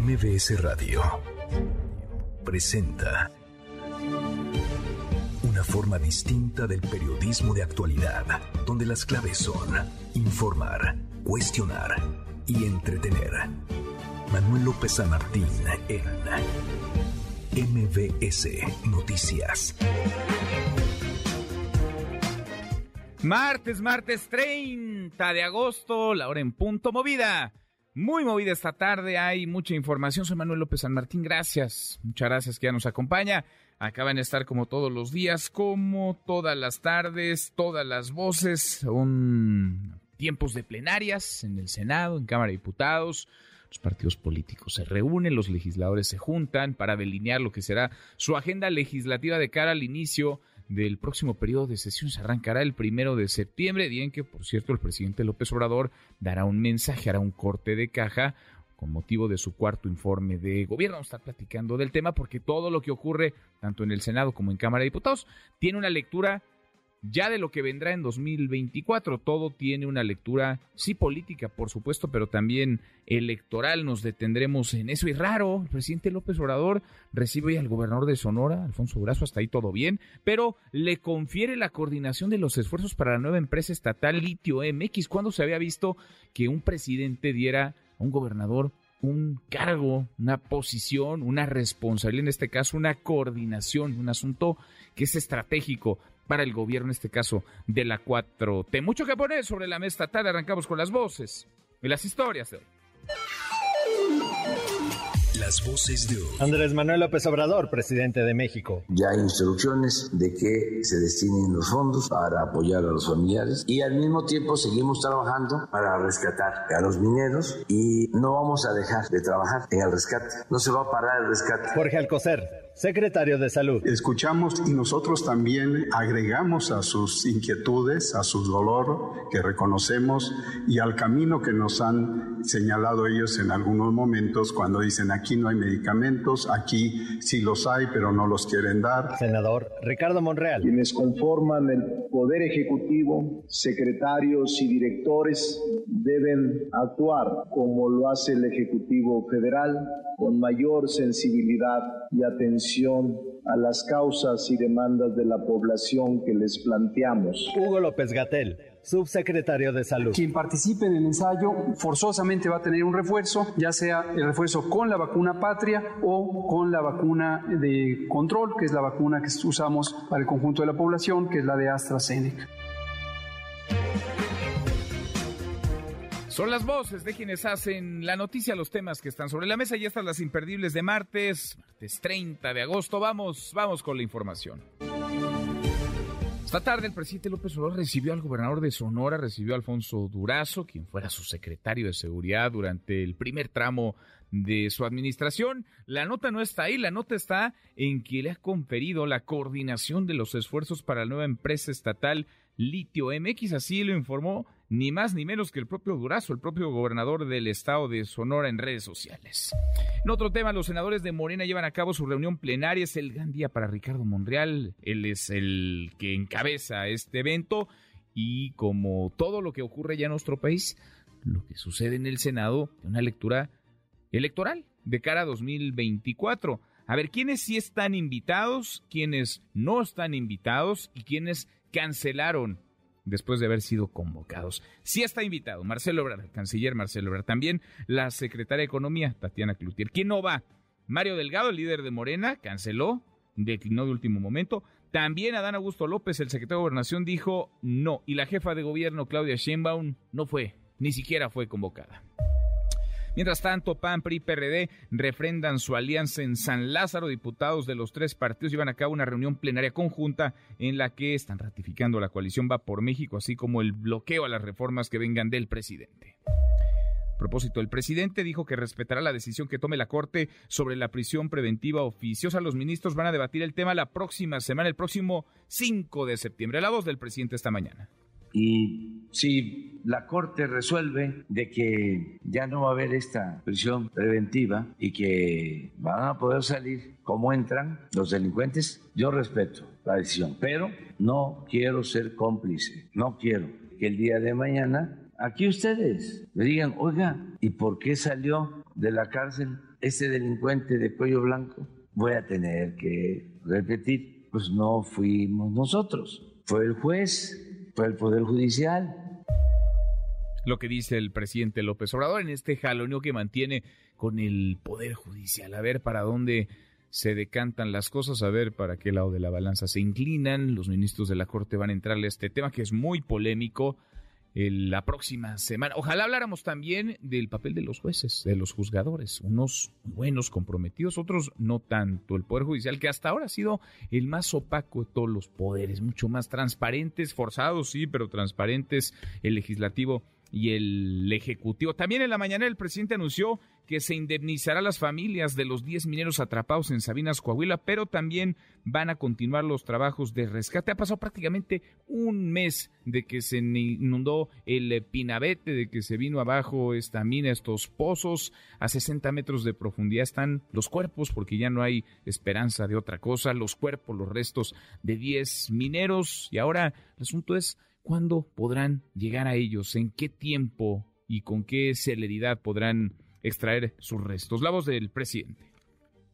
MBS Radio presenta una forma distinta del periodismo de actualidad, donde las claves son informar, cuestionar y entretener. Manuel López San Martín en MBS Noticias. Martes, martes 30 de agosto, la hora en punto movida. Muy movida esta tarde, hay mucha información. Soy Manuel López San Martín, gracias. Muchas gracias que ya nos acompaña. Acaban de estar como todos los días, como todas las tardes, todas las voces. Son tiempos de plenarias en el Senado, en Cámara de Diputados. Los partidos políticos se reúnen, los legisladores se juntan para delinear lo que será su agenda legislativa de cara al inicio del próximo periodo de sesión se arrancará el primero de septiembre, día en que, por cierto, el presidente López Obrador dará un mensaje, hará un corte de caja con motivo de su cuarto informe de gobierno. Vamos a estar platicando del tema porque todo lo que ocurre, tanto en el Senado como en Cámara de Diputados, tiene una lectura ya de lo que vendrá en 2024. Todo tiene una lectura, sí política, por supuesto, pero también electoral. Nos detendremos en eso. Y raro, el presidente López Obrador recibe al gobernador de Sonora, Alfonso Brazo, hasta ahí todo bien, pero le confiere la coordinación de los esfuerzos para la nueva empresa estatal Litio MX. ¿Cuándo se había visto que un presidente diera a un gobernador un cargo, una posición, una responsabilidad, en este caso una coordinación, un asunto que es estratégico para el gobierno, en este caso de la 4T. Mucho que poner sobre la mesa tarde, arrancamos con las voces y las historias de hoy. Las voces de hoy. Andrés Manuel López Obrador, presidente de México. Ya hay instrucciones de que se destinen los fondos para apoyar a los familiares y al mismo tiempo seguimos trabajando para rescatar a los mineros y no vamos a dejar de trabajar en el rescate. No se va a parar el rescate. Jorge Alcocer, secretario de Salud. Escuchamos y nosotros también agregamos a sus inquietudes, a su dolor que reconocemos y al camino que nos han señalado ellos en algunos momentos cuando dicen aquí no hay medicamentos, aquí sí los hay pero no los quieren dar. Senador Ricardo Monreal. Quienes conforman el Poder Ejecutivo, secretarios y directores deben actuar como lo hace el Ejecutivo Federal con mayor sensibilidad y atención a las causas y demandas de la población que les planteamos. Hugo López Gatel, subsecretario de Salud. Quien participe en el ensayo forzosamente va a tener un refuerzo, ya sea el refuerzo con la vacuna patria o con la vacuna de control, que es la vacuna que usamos para el conjunto de la población, que es la de AstraZeneca. Son las voces de quienes hacen la noticia, los temas que están sobre la mesa y estas las imperdibles de martes, martes 30 de agosto. Vamos, vamos con la información. Esta tarde el presidente López Obrador recibió al gobernador de Sonora, recibió a Alfonso Durazo, quien fuera su secretario de seguridad durante el primer tramo de su administración. La nota no está ahí, la nota está en que le ha conferido la coordinación de los esfuerzos para la nueva empresa estatal Litio MX, así lo informó ni más ni menos que el propio Durazo, el propio gobernador del estado de Sonora en redes sociales. En otro tema, los senadores de Morena llevan a cabo su reunión plenaria. Es el gran día para Ricardo Monreal. Él es el que encabeza este evento. Y como todo lo que ocurre ya en nuestro país, lo que sucede en el Senado, una lectura electoral de cara a 2024. A ver, ¿quiénes sí están invitados? ¿Quiénes no están invitados? ¿Y quiénes cancelaron después de haber sido convocados. Sí está invitado Marcelo Ebrard, el canciller Marcelo Ebrard, también la secretaria de Economía, Tatiana Cloutier. ¿Quién no va? Mario Delgado, el líder de Morena, canceló, declinó de último momento. También Adán Augusto López, el secretario de Gobernación, dijo no. Y la jefa de gobierno, Claudia Sheinbaum, no fue, ni siquiera fue convocada. Mientras tanto, PAN, PRI y PRD refrendan su alianza en San Lázaro. Diputados de los tres partidos llevan a cabo una reunión plenaria conjunta en la que están ratificando la coalición Va por México, así como el bloqueo a las reformas que vengan del presidente. A propósito, el presidente dijo que respetará la decisión que tome la Corte sobre la prisión preventiva oficiosa. Los ministros van a debatir el tema la próxima semana, el próximo 5 de septiembre. La voz del presidente esta mañana. Y si la Corte resuelve de que ya no va a haber esta prisión preventiva y que van a poder salir como entran los delincuentes, yo respeto la decisión, pero no quiero ser cómplice, no quiero que el día de mañana aquí ustedes me digan, oiga, ¿y por qué salió de la cárcel este delincuente de cuello blanco, voy a tener que repetir, pues no fuimos nosotros, fue el juez, fue el Poder Judicial. Lo que dice el presidente López Obrador en este jaloneo que mantiene con el Poder Judicial, a ver para dónde se decantan las cosas, a ver para qué lado de la balanza se inclinan. Los ministros de la Corte van a entrarle a este tema que es muy polémico la próxima semana. Ojalá habláramos también del papel de los jueces, de los juzgadores, unos buenos, comprometidos, otros no tanto. El Poder Judicial, que hasta ahora ha sido el más opaco de todos los poderes, mucho más transparentes, forzados, sí, pero transparentes, el legislativo y el Ejecutivo. También en la mañana el presidente anunció que se indemnizará a las familias de los 10 mineros atrapados en Sabinas, Coahuila, pero también van a continuar los trabajos de rescate. Ha pasado prácticamente un mes de que se inundó el Pinabete, de que se vino abajo esta mina, estos pozos. A 60 metros de profundidad están los cuerpos, porque ya no hay esperanza de otra cosa. Los cuerpos, los restos de 10 mineros. Y ahora el asunto es ¿Cuándo podrán llegar a ellos? ¿En qué tiempo y con qué celeridad podrán extraer sus restos? La voz del presidente.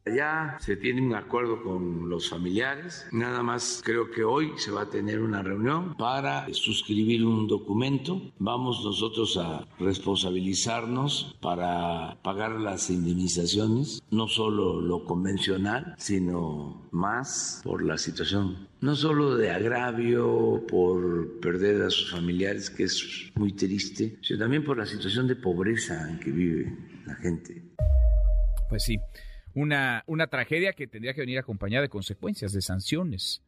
Ya se tiene un acuerdo con los familiares. Nada más creo que hoy se va a tener una reunión para suscribir un documento. Vamos nosotros a responsabilizarnos para pagar las indemnizaciones, no solo lo convencional, sino más por la situación, no solo de agravio por perder a sus familiares, que es muy triste, sino también por la situación de pobreza en que vive la gente. Pues sí una, una tragedia que tendría que venir acompañada de consecuencias, de sanciones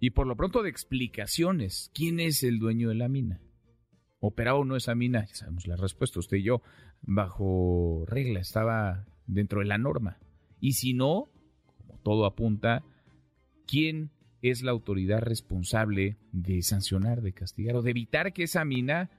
y por lo pronto de explicaciones. ¿Quién es el dueño de la mina? ¿Operaba o no esa mina? Ya sabemos la respuesta, usted y yo, bajo regla, estaba dentro de la norma. Y si no, como todo apunta, ¿quién es la autoridad responsable de sancionar, de castigar o de evitar que esa mina,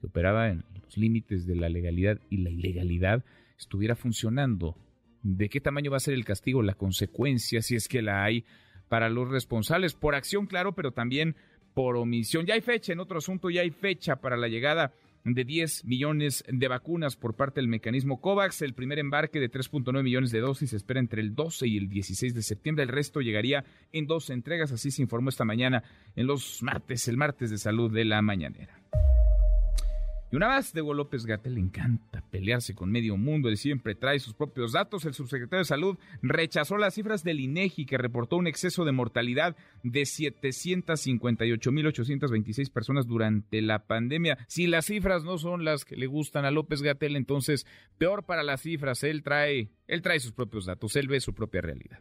que operaba en los límites de la legalidad y la ilegalidad, estuviera funcionando de qué tamaño va a ser el castigo, la consecuencia, si es que la hay, para los responsables, por acción, claro, pero también por omisión. Ya hay fecha, en otro asunto, ya hay fecha para la llegada de 10 millones de vacunas por parte del mecanismo COVAX. El primer embarque de 3.9 millones de dosis se espera entre el 12 y el 16 de septiembre. El resto llegaría en dos entregas, así se informó esta mañana en los martes, el martes de salud de la mañanera. Y una vez de Hugo López Gatel le encanta pelearse con medio mundo, él siempre trae sus propios datos. El subsecretario de Salud rechazó las cifras del INEGI que reportó un exceso de mortalidad de 758.826 personas durante la pandemia. Si las cifras no son las que le gustan a López Gatel, entonces peor para las cifras. Él trae, él trae sus propios datos, él ve su propia realidad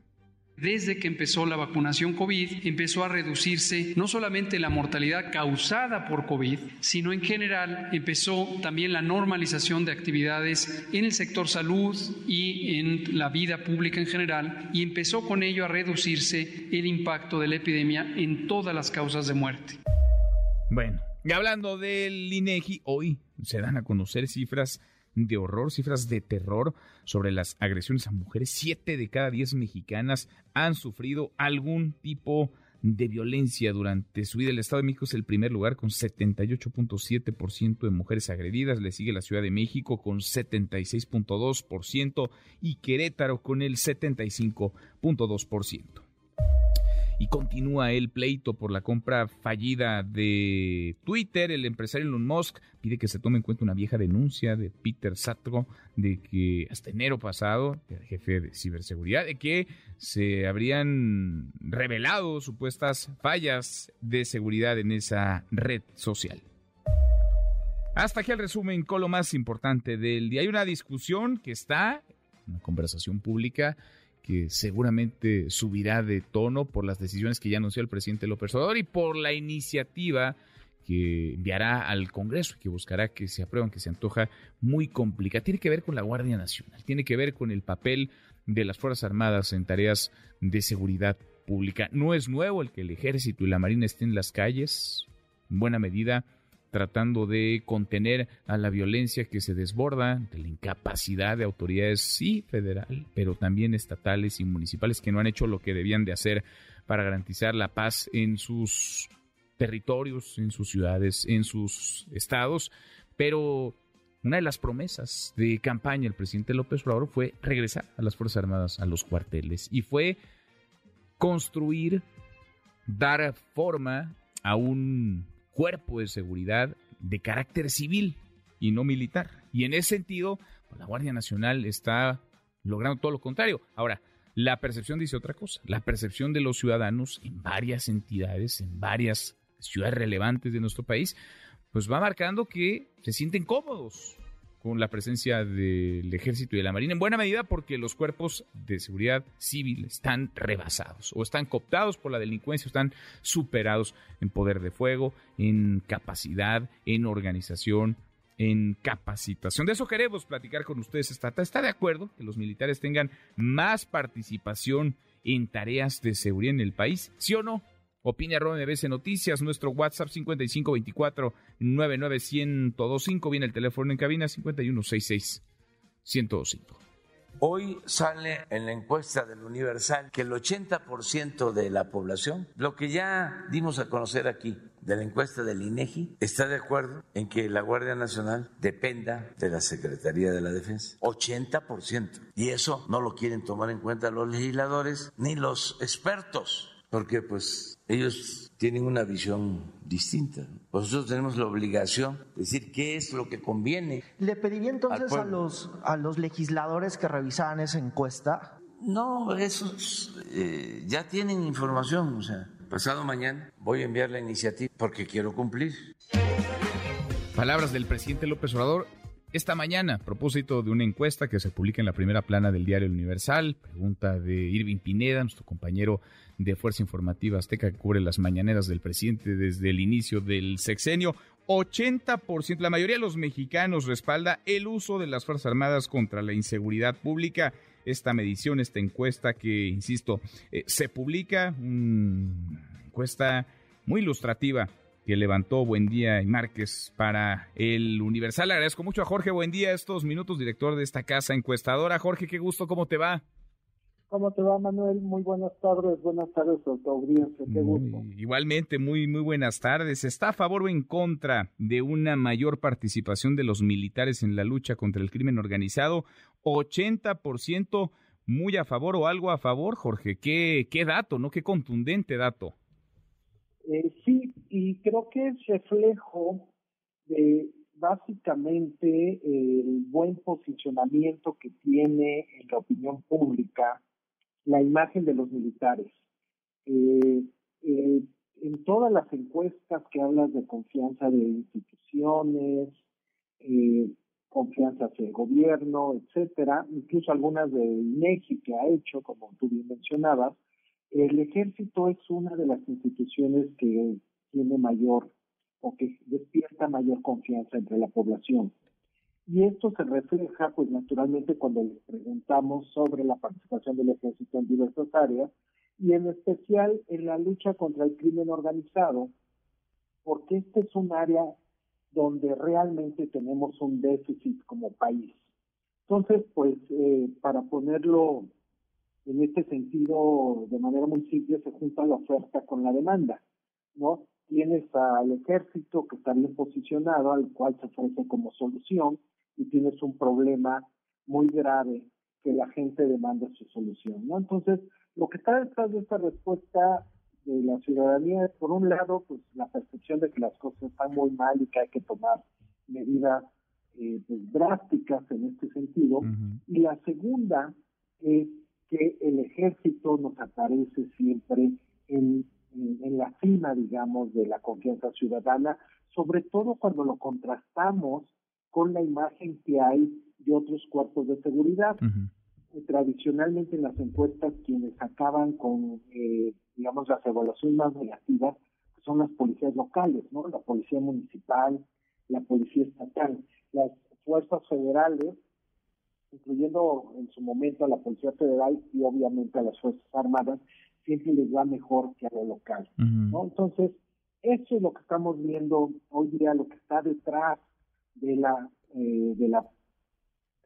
desde que empezó la vacunación COVID, empezó a reducirse no solamente la mortalidad causada por COVID, sino en general empezó también la normalización de actividades en el sector salud y en la vida pública en general, y empezó con ello a reducirse el impacto de la epidemia en todas las causas de muerte. Bueno, y hablando del INEGI, hoy se dan a conocer cifras de horror, cifras de terror sobre las agresiones a mujeres. Siete de cada diez mexicanas han sufrido algún tipo de violencia durante su vida. El Estado de México es el primer lugar con 78.7% de mujeres agredidas. Le sigue la Ciudad de México con 76.2% y Querétaro con el 75.2% y continúa el pleito por la compra fallida de Twitter. El empresario Elon Musk pide que se tome en cuenta una vieja denuncia de Peter Satro de que hasta enero pasado, el jefe de ciberseguridad, de que se habrían revelado supuestas fallas de seguridad en esa red social. Hasta aquí el resumen con lo más importante del día. Hay una discusión que está, una conversación pública que seguramente subirá de tono por las decisiones que ya anunció el presidente López Obrador y por la iniciativa que enviará al Congreso y que buscará que se aprueben, que se antoja muy complicada. Tiene que ver con la Guardia Nacional, tiene que ver con el papel de las Fuerzas Armadas en tareas de seguridad pública. No es nuevo el que el Ejército y la Marina estén en las calles, en buena medida tratando de contener a la violencia que se desborda, de la incapacidad de autoridades, sí, federal, pero también estatales y municipales que no han hecho lo que debían de hacer para garantizar la paz en sus territorios, en sus ciudades, en sus estados, pero una de las promesas de campaña del presidente López Obrador fue regresar a las Fuerzas Armadas a los cuarteles y fue construir, dar forma a un cuerpo de seguridad de carácter civil y no militar. Y en ese sentido, pues, la Guardia Nacional está logrando todo lo contrario. Ahora, la percepción dice otra cosa. La percepción de los ciudadanos en varias entidades, en varias ciudades relevantes de nuestro país, pues va marcando que se sienten cómodos con la presencia del ejército y de la marina, en buena medida porque los cuerpos de seguridad civil están rebasados o están cooptados por la delincuencia, o están superados en poder de fuego, en capacidad, en organización, en capacitación. De eso queremos platicar con ustedes esta ¿Está de acuerdo que los militares tengan más participación en tareas de seguridad en el país? ¿Sí o no? Opina arroba MBC Noticias, nuestro WhatsApp 5524 99125. Viene el teléfono en cabina 5166 1025. Hoy sale en la encuesta del Universal que el 80% de la población, lo que ya dimos a conocer aquí de la encuesta del INEGI, está de acuerdo en que la Guardia Nacional dependa de la Secretaría de la Defensa. 80%. Y eso no lo quieren tomar en cuenta los legisladores ni los expertos porque pues ellos tienen una visión distinta. Nosotros tenemos la obligación de decir qué es lo que conviene. ¿Le pediría entonces a los, a los legisladores que revisaran esa encuesta? No, esos eh, ya tienen información, o sea, pasado mañana voy a enviar la iniciativa porque quiero cumplir. Palabras del presidente López Obrador esta mañana, a propósito de una encuesta que se publica en la primera plana del diario Universal, pregunta de Irving Pineda, nuestro compañero de Fuerza Informativa Azteca que cubre las mañaneras del presidente desde el inicio del sexenio. 80%, la mayoría de los mexicanos respalda el uso de las Fuerzas Armadas contra la inseguridad pública. Esta medición, esta encuesta que, insisto, eh, se publica, una encuesta muy ilustrativa que levantó Buendía y Márquez para el Universal. Le agradezco mucho a Jorge Buendía estos minutos, director de esta casa encuestadora. Jorge, qué gusto, ¿cómo te va? ¿Cómo te va, Manuel? Muy buenas tardes, buenas tardes a tu audiencia, qué gusto. Igualmente, muy, muy buenas tardes. ¿Está a favor o en contra de una mayor participación de los militares en la lucha contra el crimen organizado? 80% muy a favor o algo a favor, Jorge. ¿Qué, qué dato, no? Qué contundente dato. Eh, sí, y creo que es reflejo de básicamente el buen posicionamiento que tiene en la opinión pública la imagen de los militares. Eh, eh, en todas las encuestas que hablas de confianza de instituciones, confianza hacia el gobierno, etcétera, incluso algunas de INEGI que ha hecho, como tú bien mencionabas, el ejército es una de las instituciones que tiene mayor o que despierta mayor confianza entre la población. Y esto se refleja, pues naturalmente, cuando les preguntamos sobre la participación del ejército en diversas áreas, y en especial en la lucha contra el crimen organizado, porque este es un área donde realmente tenemos un déficit como país. Entonces, pues, eh, para ponerlo en este sentido, de manera muy simple, se junta la oferta con la demanda, ¿no? Tienes al ejército que está bien posicionado, al cual se ofrece como solución, y tienes un problema muy grave que la gente demanda su solución, ¿no? Entonces, lo que está detrás de esta respuesta de la ciudadanía es, por un lado, pues la percepción de que las cosas están muy mal y que hay que tomar medidas eh, pues, drásticas en este sentido. Y la segunda es que el ejército nos aparece siempre en, en, la cima, digamos, de la confianza ciudadana, sobre todo cuando lo contrastamos con la imagen que hay de otros cuerpos de seguridad. Tradicionalmente en las encuestas quienes acaban con, eh, digamos, las evaluaciones más negativas son las policías locales, ¿no? La policía municipal, la policía estatal. Las fuerzas federales incluyendo en su momento a la Policía Federal y obviamente a las Fuerzas Armadas, siempre les va mejor que a lo local. ¿no? Entonces, eso es lo que estamos viendo hoy día, lo que está detrás de la, eh, de la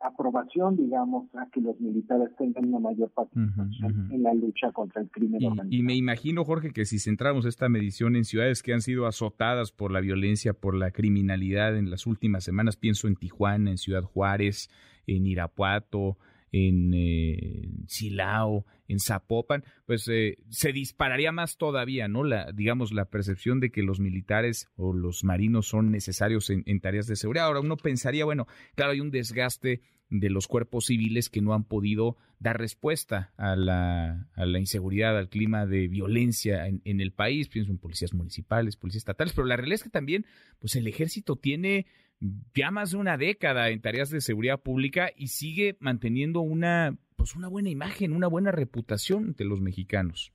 aprobación, digamos, a que los militares tengan una mayor participación en la lucha contra el crimen y, organizado. Y me imagino, Jorge, que si centramos esta medición en ciudades que han sido azotadas por la violencia, por la criminalidad en las últimas semanas, pienso en Tijuana, en Ciudad Juárez, en Irapuato, en eh, Silao, en Zapopan, pues eh, se dispararía más todavía, ¿no? La, digamos, la percepción de que los militares o los marinos son necesarios en, tareas de seguridad. Ahora uno pensaría, bueno, claro, hay un desgaste de los cuerpos civiles que no han podido dar respuesta a la, a la inseguridad, al clima de violencia en, en, el país. Pienso en policías municipales, policías estatales, pero la realidad es que también, pues el ejército tiene ya más de una década en tareas de seguridad pública y sigue manteniendo una, pues una buena imagen, una buena reputación entre los mexicanos.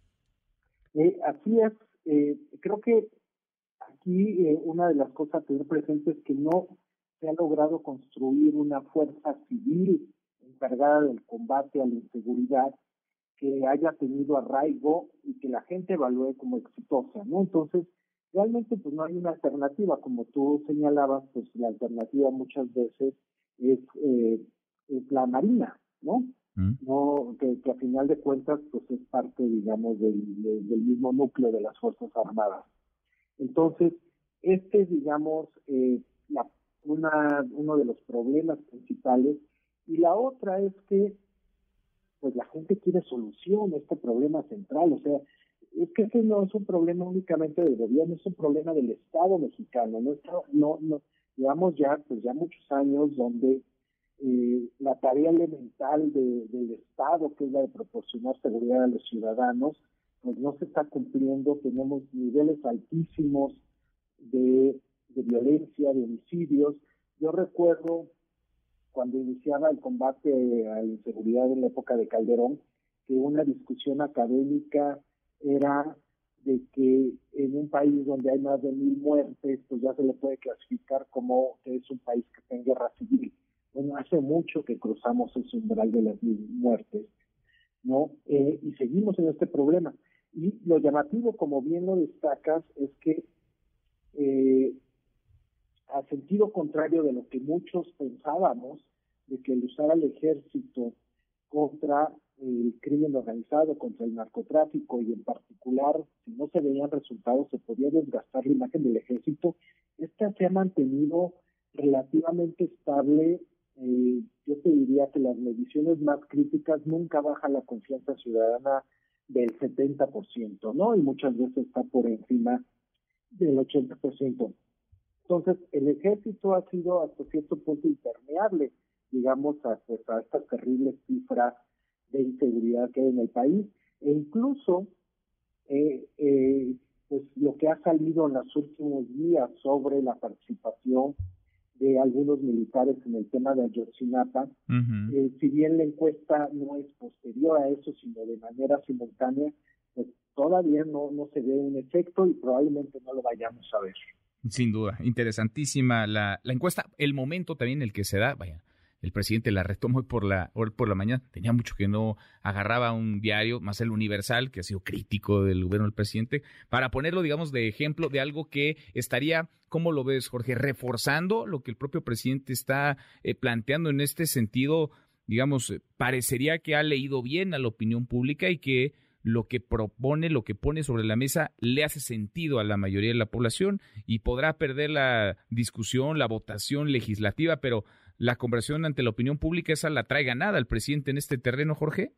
Eh, así es. Eh, creo que aquí eh, una de las cosas a tener presente es que no se ha logrado construir una fuerza civil encargada del combate a la inseguridad que haya tenido arraigo y que la gente evalúe como exitosa, ¿no? Entonces, realmente pues no hay una alternativa, como tú señalabas, pues la alternativa muchas veces es, eh, es la marina, ¿no? Mm. No, que, a final de cuentas pues es parte, digamos, del, del mismo núcleo de las Fuerzas Armadas. Entonces, este es, digamos, eh, la, una, uno de los problemas principales. Y la otra es que, pues la gente quiere solución a este problema central. O sea, es que ese no es un problema únicamente del gobierno, es un problema del Estado mexicano. No, no, no llevamos ya, pues ya muchos años donde eh, la tarea elemental del Estado, que es la de proporcionar seguridad a los ciudadanos, pues no se está cumpliendo. Tenemos niveles altísimos de, de violencia, de homicidios. Yo recuerdo cuando iniciaba el combate a la inseguridad en la época de Calderón, que una discusión académica era de que en un país donde hay más de mil muertes, pues ya se le puede clasificar como que es un país que está en guerra civil. Bueno, hace mucho que cruzamos ese umbral de las mil muertes, ¿no? Eh, y seguimos en este problema. Y lo llamativo, como bien lo destacas, es que eh, a sentido contrario de lo que muchos pensábamos, de que el usar al ejército contra el crimen organizado, contra el narcotráfico y en particular, si no se veían resultados, se podía desgastar la imagen del ejército. Esta se ha mantenido relativamente estable. Eh, yo te diría que las mediciones más críticas nunca baja la confianza ciudadana del 70%, ¿no? Y muchas veces está por encima del 80%. Entonces, el ejército ha sido hasta cierto punto impermeable, digamos, a, pues, a estas terribles cifras de inseguridad que hay en el país e incluso eh, eh, pues lo que ha salido en los últimos días sobre la participación de algunos militares en el tema de Ayotzinapa, eh, si bien la encuesta no es posterior a eso, sino de manera simultánea, pues todavía no, no se ve un efecto y probablemente no lo vayamos a ver. Sin duda, interesantísima la, la encuesta, el momento también en el que se da, vaya, el presidente la retomó hoy por la, hoy por la mañana. Tenía mucho que no agarraba un diario, más el Universal, que ha sido crítico del gobierno del presidente, para ponerlo, digamos, de ejemplo de algo que estaría, ¿cómo lo ves, Jorge? Reforzando lo que el propio presidente está eh, planteando en este sentido, digamos, eh, parecería que ha leído bien a la opinión pública y que lo que propone, lo que pone sobre la mesa, le hace sentido a la mayoría de la población y podrá perder la discusión, la votación legislativa, pero la conversión ante la opinión pública, esa la trae ganada el presidente en este terreno, Jorge?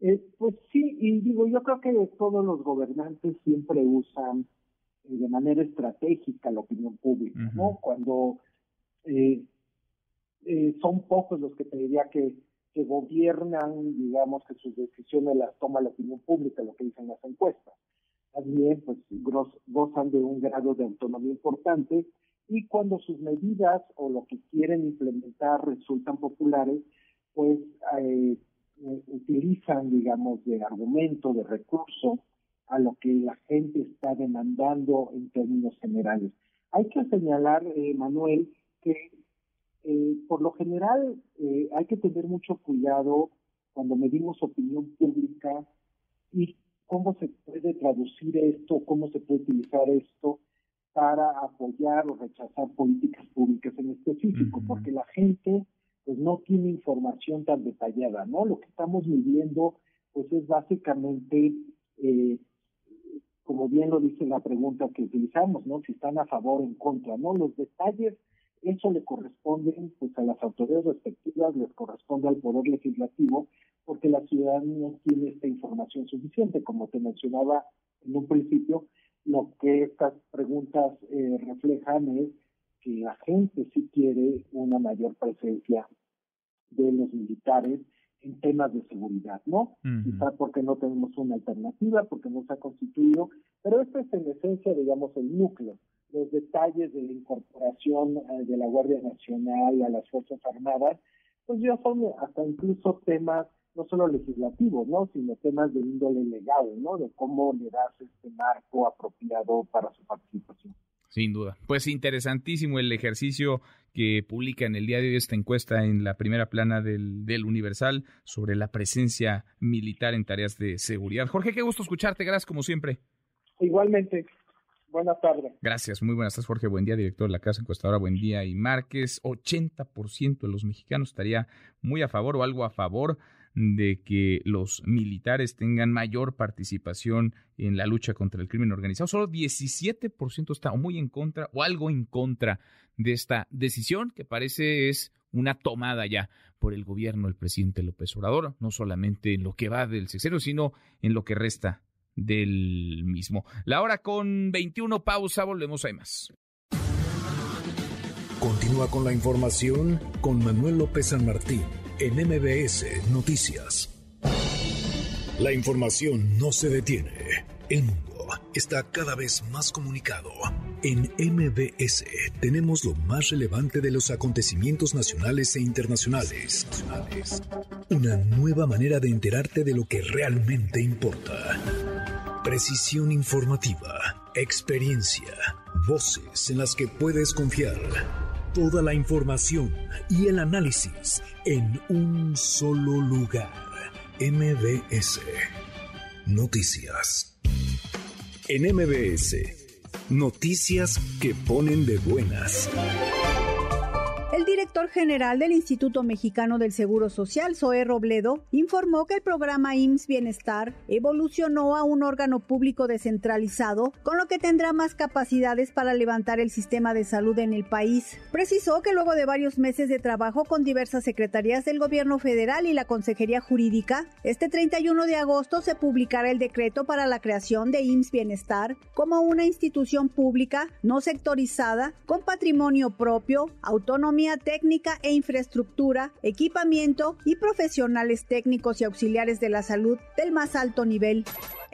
Eh, pues sí, y digo, yo creo que todos los gobernantes siempre usan eh, de manera estratégica la opinión pública, ¿no? Cuando eh, son pocos los que te diría que, que gobiernan, digamos, que sus decisiones las toma la opinión pública, lo que dicen las encuestas. También, pues, gozan de un grado de autonomía importante y cuando sus medidas o lo que quieren implementar resultan populares, pues eh, eh, utilizan, digamos, de argumento, de recurso a lo que la gente está demandando en términos generales. Hay que señalar, eh, Manuel, que por lo general hay que tener mucho cuidado cuando medimos opinión pública y cómo se puede traducir esto, cómo se puede utilizar esto para apoyar o rechazar políticas públicas en específico, porque la gente pues no tiene información tan detallada, ¿no? Lo que estamos midiendo, pues es básicamente, eh, como bien lo dice la pregunta que utilizamos, ¿no? Si están a favor o en contra, ¿no? Los detalles, eso le corresponde pues a las autoridades respectivas, les corresponde al Poder Legislativo, porque la ciudadanía no tiene esta información suficiente, como te mencionaba en un principio, lo que estas preguntas eh, reflejan es que la gente sí quiere una mayor presencia de los militares en temas de seguridad, ¿no? Quizá porque no tenemos una alternativa, porque no se ha constituido, pero esto es en esencia, digamos, el núcleo. Los detalles de la incorporación eh, de la Guardia Nacional a las Fuerzas Armadas, pues ya son hasta incluso temas no solo legislativos, ¿no? sino temas de índole legal, ¿no? De cómo le das este marco apropiado para su participación. Sin duda. Pues interesantísimo el ejercicio que publica en el día de hoy esta encuesta en la primera plana del, del, Universal sobre la presencia militar en tareas de seguridad. Jorge, qué gusto escucharte. Gracias como siempre. Igualmente. Buenas tardes. Gracias, muy buenas tardes, Jorge. Buen día, director de la Casa Encuestadora. Buen día. Y Márquez, 80% de los mexicanos estaría muy a favor o algo a favor de que los militares tengan mayor participación en la lucha contra el crimen organizado. Solo 17% está muy en contra o algo en contra de esta decisión que parece es una tomada ya por el gobierno del presidente López Obrador, no solamente en lo que va del sexenio, sino en lo que resta del mismo. La hora con 21 pausa, volvemos a más. Continúa con la información con Manuel López San Martín en MBS Noticias. La información no se detiene. El mundo está cada vez más comunicado. En MBS tenemos lo más relevante de los acontecimientos nacionales e internacionales. Una nueva manera de enterarte de lo que realmente importa. Precisión informativa, experiencia, voces en las que puedes confiar. Toda la información y el análisis en un solo lugar. MBS Noticias. En MBS, noticias que ponen de buenas. El director general del Instituto Mexicano del Seguro Social, Zoé Robledo, informó que el programa IMSS Bienestar evolucionó a un órgano público descentralizado, con lo que tendrá más capacidades para levantar el sistema de salud en el país. Precisó que luego de varios meses de trabajo con diversas secretarías del gobierno federal y la Consejería Jurídica, este 31 de agosto se publicará el decreto para la creación de IMSS Bienestar como una institución pública no sectorizada, con patrimonio propio, autonomía técnica e infraestructura, equipamiento y profesionales técnicos y auxiliares de la salud del más alto nivel.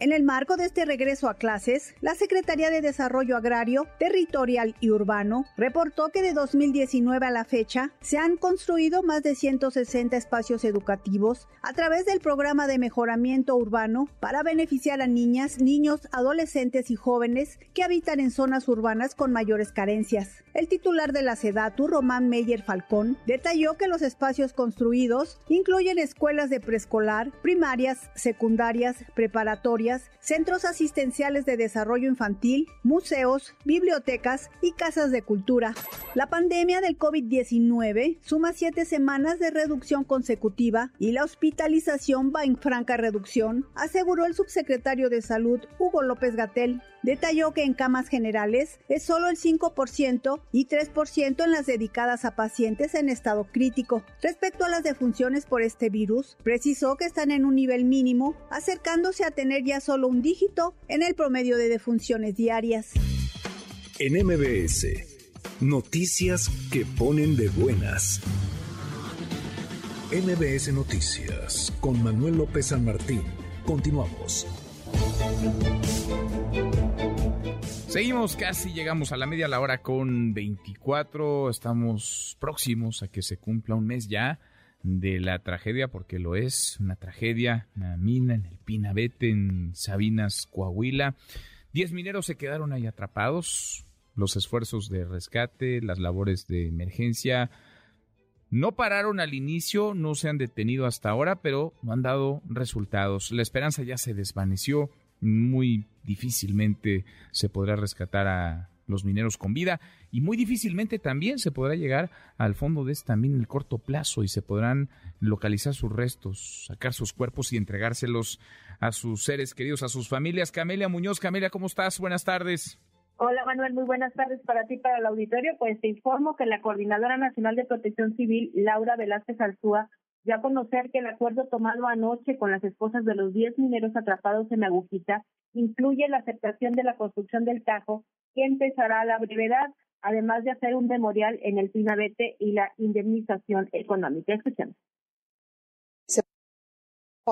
En el marco de este regreso a clases, la Secretaría de Desarrollo Agrario, Territorial y Urbano reportó que de 2019 a la fecha se han construido más de 160 espacios educativos a través del programa de mejoramiento urbano para beneficiar a niñas, niños, adolescentes y jóvenes que habitan en zonas urbanas con mayores carencias. El titular de la SEDATU, Román Meyer Falcón, detalló que los espacios construidos incluyen escuelas de preescolar, primarias, secundarias, preparatorias, centros asistenciales de desarrollo infantil, museos, bibliotecas y casas de cultura. La pandemia del COVID-19 suma siete semanas de reducción consecutiva y la hospitalización va en franca reducción, aseguró el subsecretario de Salud Hugo López Gatel. Detalló que en camas generales es solo el 5% y 3% en las dedicadas a pacientes en estado crítico. Respecto a las defunciones por este virus, precisó que están en un nivel mínimo, acercándose a tener ya solo un dígito en el promedio de defunciones diarias. En MBS, noticias que ponen de buenas. MBS Noticias con Manuel López San Martín. Continuamos. Seguimos, casi llegamos a la media la hora con 24. Estamos próximos a que se cumpla un mes ya de la tragedia, porque lo es, una tragedia, una mina en el Pinabete, en Sabinas, Coahuila. Diez mineros se quedaron ahí atrapados. Los esfuerzos de rescate, las labores de emergencia no pararon al inicio, no se han detenido hasta ahora, pero no han dado resultados. La esperanza ya se desvaneció. Muy difícilmente se podrá rescatar a los mineros con vida y muy difícilmente también se podrá llegar al fondo de este también en el corto plazo y se podrán localizar sus restos, sacar sus cuerpos y entregárselos a sus seres queridos, a sus familias. Camelia Muñoz, Camelia, ¿cómo estás? Buenas tardes. Hola Manuel, muy buenas tardes para ti, para el auditorio. Pues te informo que la Coordinadora Nacional de Protección Civil, Laura Velázquez Alzúa, ya conocer que el acuerdo tomado anoche con las esposas de los 10 mineros atrapados en Agujita incluye la aceptación de la construcción del Tajo, que empezará a la brevedad, además de hacer un memorial en el Pinabete y la indemnización económica. Escuchemos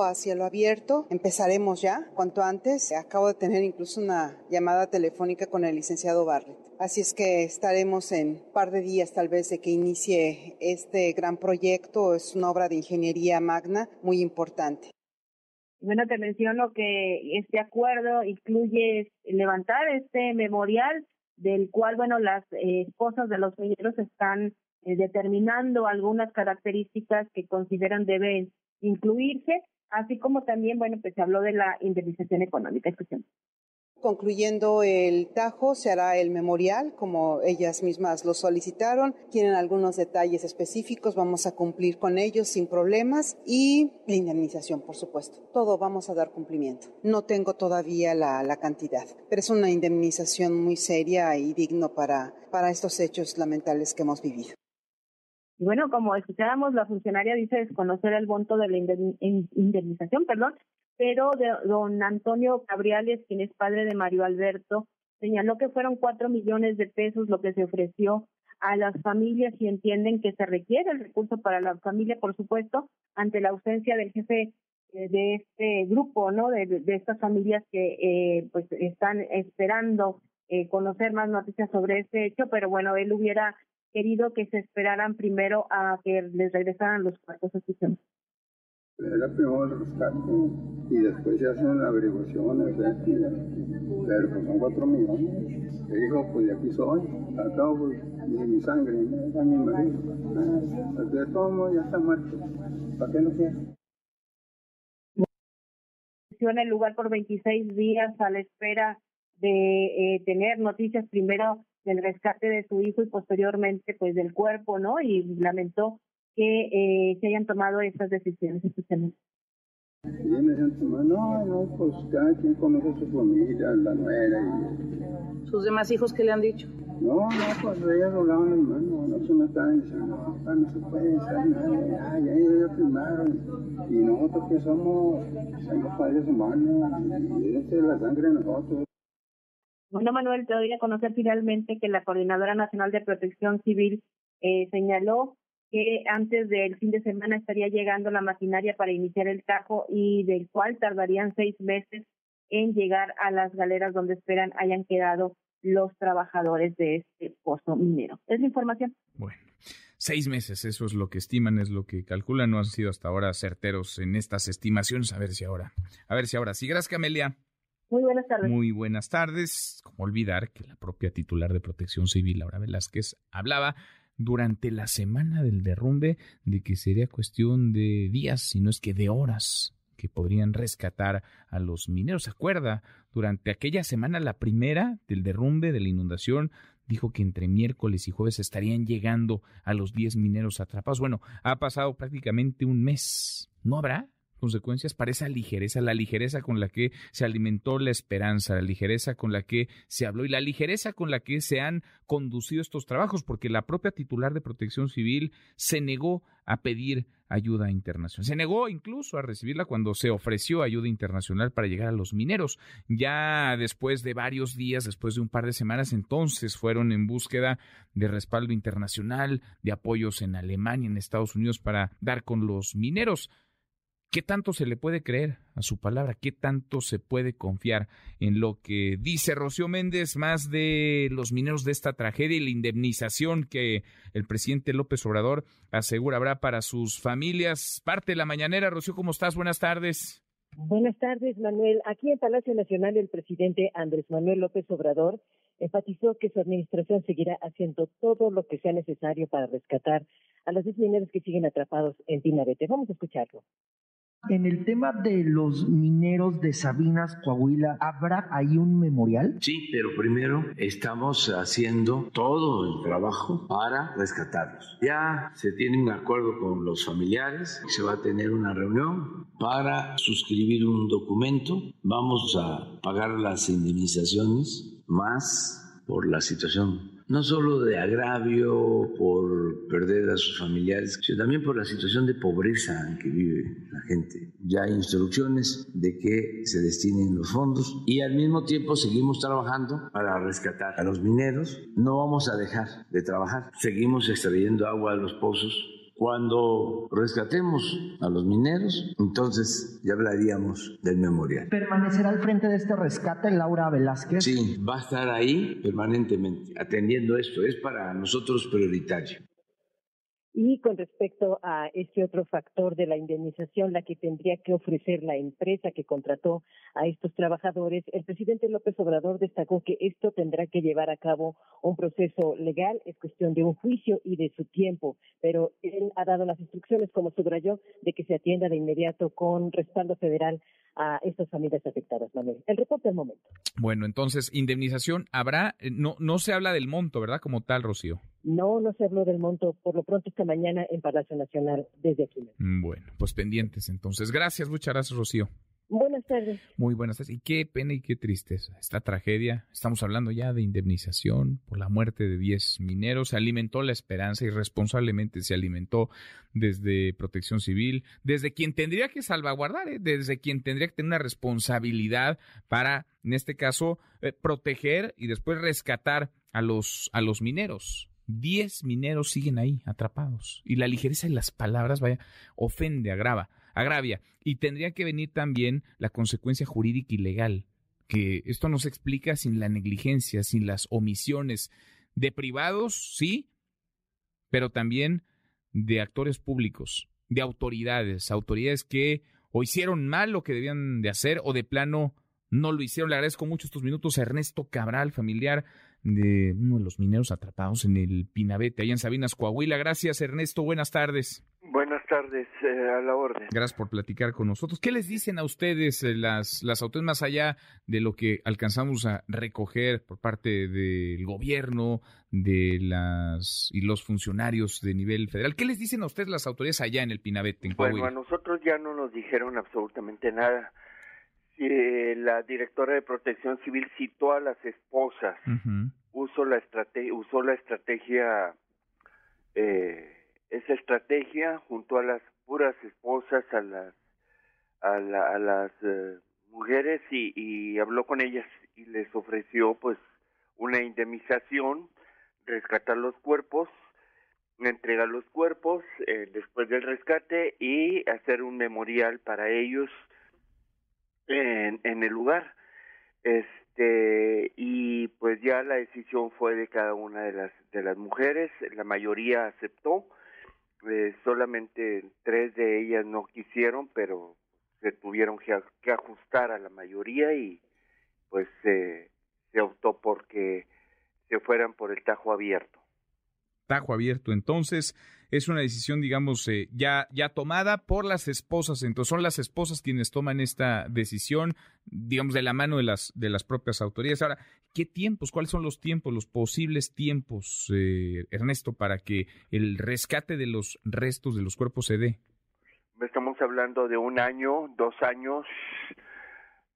a cielo abierto. Empezaremos ya cuanto antes. Acabo de tener incluso una llamada telefónica con el licenciado Barrett. Así es que estaremos en un par de días tal vez de que inicie este gran proyecto. Es una obra de ingeniería magna muy importante. Bueno, te menciono que este acuerdo incluye levantar este memorial del cual, bueno, las eh, esposas de los mineros están eh, determinando algunas características que consideran deben incluirse así como también, bueno, pues se habló de la indemnización económica. Concluyendo el Tajo, se hará el memorial, como ellas mismas lo solicitaron. Tienen algunos detalles específicos, vamos a cumplir con ellos sin problemas. Y la indemnización, por supuesto. Todo vamos a dar cumplimiento. No tengo todavía la, cantidad, pero es una indemnización muy seria y digno para, para estos hechos lamentables que hemos vivido. Y bueno, como escuchábamos, la funcionaria dice desconocer el monto de la indemnización, perdón, pero de don Antonio Cabriales, quien es padre de Mario Alberto, señaló que fueron cuatro millones de pesos lo que se ofreció a las familias y entienden que se requiere el recurso para la familia, por supuesto, ante la ausencia del jefe eh, de este grupo, ¿no? De, de estas familias que eh, pues están esperando eh, conocer más noticias sobre este hecho, pero bueno, él hubiera querido que se esperaran primero a que les regresaran los cuartos a sistema. Era primero el rescate y después se hacen averiguaciones, pero pues son cuatro millones. Le dijo, pues de aquí soy, acabo pues, de mi sangre, a mi marido. Ah, de todo modo ya está muerto. ¿Para qué no quiere? en el lugar por 26 días a la espera de eh, tener noticias primero del rescate de su hijo y posteriormente pues del cuerpo, ¿no? Y lamentó que eh, se hayan tomado estas decisiones especialmente. Sí, me no, no, pues cada quien conoce a su familia, la nuera y... ¿Sus demás hijos qué le han dicho? No, no, pues ellas doblaban las manos, no se me estaban diciendo, no, no se puede hacer nada, ya ellos ya firmaron. Y nosotros que somos, somos padres humanos, y es la sangre de nosotros. Bueno, Manuel, te doy a conocer finalmente que la Coordinadora Nacional de Protección Civil eh, señaló que antes del fin de semana estaría llegando la maquinaria para iniciar el tajo y del cual tardarían seis meses en llegar a las galeras donde esperan hayan quedado los trabajadores de este pozo minero. Es la información. Bueno, seis meses, eso es lo que estiman, es lo que calculan, no han sido hasta ahora certeros en estas estimaciones. A ver si ahora, a ver si ahora sí. Gracias, Camelia. Muy buenas tardes. Muy buenas tardes. Como olvidar que la propia titular de Protección Civil, Laura Velázquez, hablaba durante la semana del derrumbe de que sería cuestión de días, si no es que de horas, que podrían rescatar a los mineros. ¿Se acuerda? Durante aquella semana, la primera del derrumbe, de la inundación, dijo que entre miércoles y jueves estarían llegando a los 10 mineros atrapados. Bueno, ha pasado prácticamente un mes. ¿No habrá? Consecuencias para esa ligereza, la ligereza con la que se alimentó la esperanza, la ligereza con la que se habló y la ligereza con la que se han conducido estos trabajos, porque la propia titular de Protección Civil se negó a pedir ayuda internacional. Se negó incluso a recibirla cuando se ofreció ayuda internacional para llegar a los mineros. Ya después de varios días, después de un par de semanas, entonces fueron en búsqueda de respaldo internacional, de apoyos en Alemania, en Estados Unidos para dar con los mineros. ¿Qué tanto se le puede creer a su palabra? ¿Qué tanto se puede confiar en lo que dice Rocío Méndez más de los mineros de esta tragedia y la indemnización que el presidente López Obrador asegura habrá para sus familias? Parte de la mañanera, Rocío, ¿cómo estás? Buenas tardes. Buenas tardes, Manuel. Aquí en Palacio Nacional el presidente Andrés Manuel López Obrador enfatizó que su administración seguirá haciendo todo lo que sea necesario para rescatar a los 10 mineros que siguen atrapados en Pinarete. Vamos a escucharlo En el tema de los mineros de Sabinas, Coahuila, ¿habrá ahí un memorial? Sí, pero primero estamos haciendo todo el trabajo para rescatarlos. Ya se tiene un acuerdo con los familiares, se va a tener una reunión para suscribir un documento. Vamos a pagar las indemnizaciones más por la situación no solo de agravio por perder a sus familiares, sino también por la situación de pobreza en que vive la gente. Ya hay instrucciones de que se destinen los fondos y al mismo tiempo seguimos trabajando para rescatar a los mineros. No vamos a dejar de trabajar. Seguimos extrayendo agua de los pozos cuando rescatemos a los mineros, entonces ya hablaríamos del memorial. ¿Permanecerá al frente de este rescate Laura Velázquez? Sí, va a estar ahí permanentemente atendiendo esto. Es para nosotros prioritario. Y con respecto a este otro factor de la indemnización, la que tendría que ofrecer la empresa que contrató a estos trabajadores, el presidente López Obrador destacó que esto tendrá que llevar a cabo un proceso legal, es cuestión de un juicio y de su tiempo, pero él ha dado las instrucciones, como subrayó, de que se atienda de inmediato con respaldo federal a estas familias afectadas, Manuel. El reporte al momento. Bueno, entonces, indemnización habrá, eh, no, no se habla del monto, ¿verdad? Como tal, Rocío. No, no se habló del monto, por lo pronto esta mañana en Palacio Nacional desde aquí. Mm, bueno, pues pendientes entonces. Gracias, muchas gracias, Rocío. Buenas tardes. Muy buenas tardes. Y qué pena y qué tristeza. Esta tragedia, estamos hablando ya de indemnización por la muerte de 10 mineros. Se alimentó la esperanza y responsablemente se alimentó desde Protección Civil, desde quien tendría que salvaguardar, ¿eh? desde quien tendría que tener una responsabilidad para, en este caso, eh, proteger y después rescatar a los, a los mineros. Diez mineros siguen ahí, atrapados. Y la ligereza de las palabras, vaya, ofende, agrava, agravia. Y tendría que venir también la consecuencia jurídica y legal, que esto no se explica sin la negligencia, sin las omisiones de privados, sí, pero también de actores públicos, de autoridades, autoridades que o hicieron mal lo que debían de hacer o de plano no lo hicieron. Le agradezco mucho estos minutos a Ernesto Cabral, familiar de uno de los mineros atrapados en el Pinabete, allá en Sabinas, Coahuila. Gracias, Ernesto. Buenas tardes. Buenas tardes, eh, a la orden. Gracias por platicar con nosotros. ¿Qué les dicen a ustedes eh, las, las autoridades más allá de lo que alcanzamos a recoger por parte del gobierno, de las y los funcionarios de nivel federal? ¿Qué les dicen a ustedes las autoridades allá en el Pinabete, en Coahuila? Bueno, a nosotros ya no nos dijeron absolutamente nada. Eh, la directora de Protección Civil citó a las esposas, usó la estrategia, usó la estrategia, eh, esa estrategia junto a las puras esposas, a las, a, las eh, mujeres y, y habló con ellas y les ofreció pues una indemnización, rescatar los cuerpos, entregar los cuerpos eh, después del rescate y hacer un memorial para ellos en, en el lugar. Este, y pues ya la decisión fue de cada una de las, de las mujeres, la mayoría aceptó, eh, solamente tres de ellas no quisieron, pero se tuvieron que, ajustar a la mayoría y pues se optó porque se fueran por el tajo abierto. Tajo abierto, entonces es una decisión, digamos, eh, ya, ya tomada por las esposas. Entonces, son las esposas quienes toman esta decisión, digamos, de la mano de las, de las propias autoridades. Ahora, ¿qué tiempos? ¿Cuáles son los tiempos, los posibles tiempos, eh, Ernesto, para que el rescate de los restos de los cuerpos se dé? Estamos hablando de un año, dos años.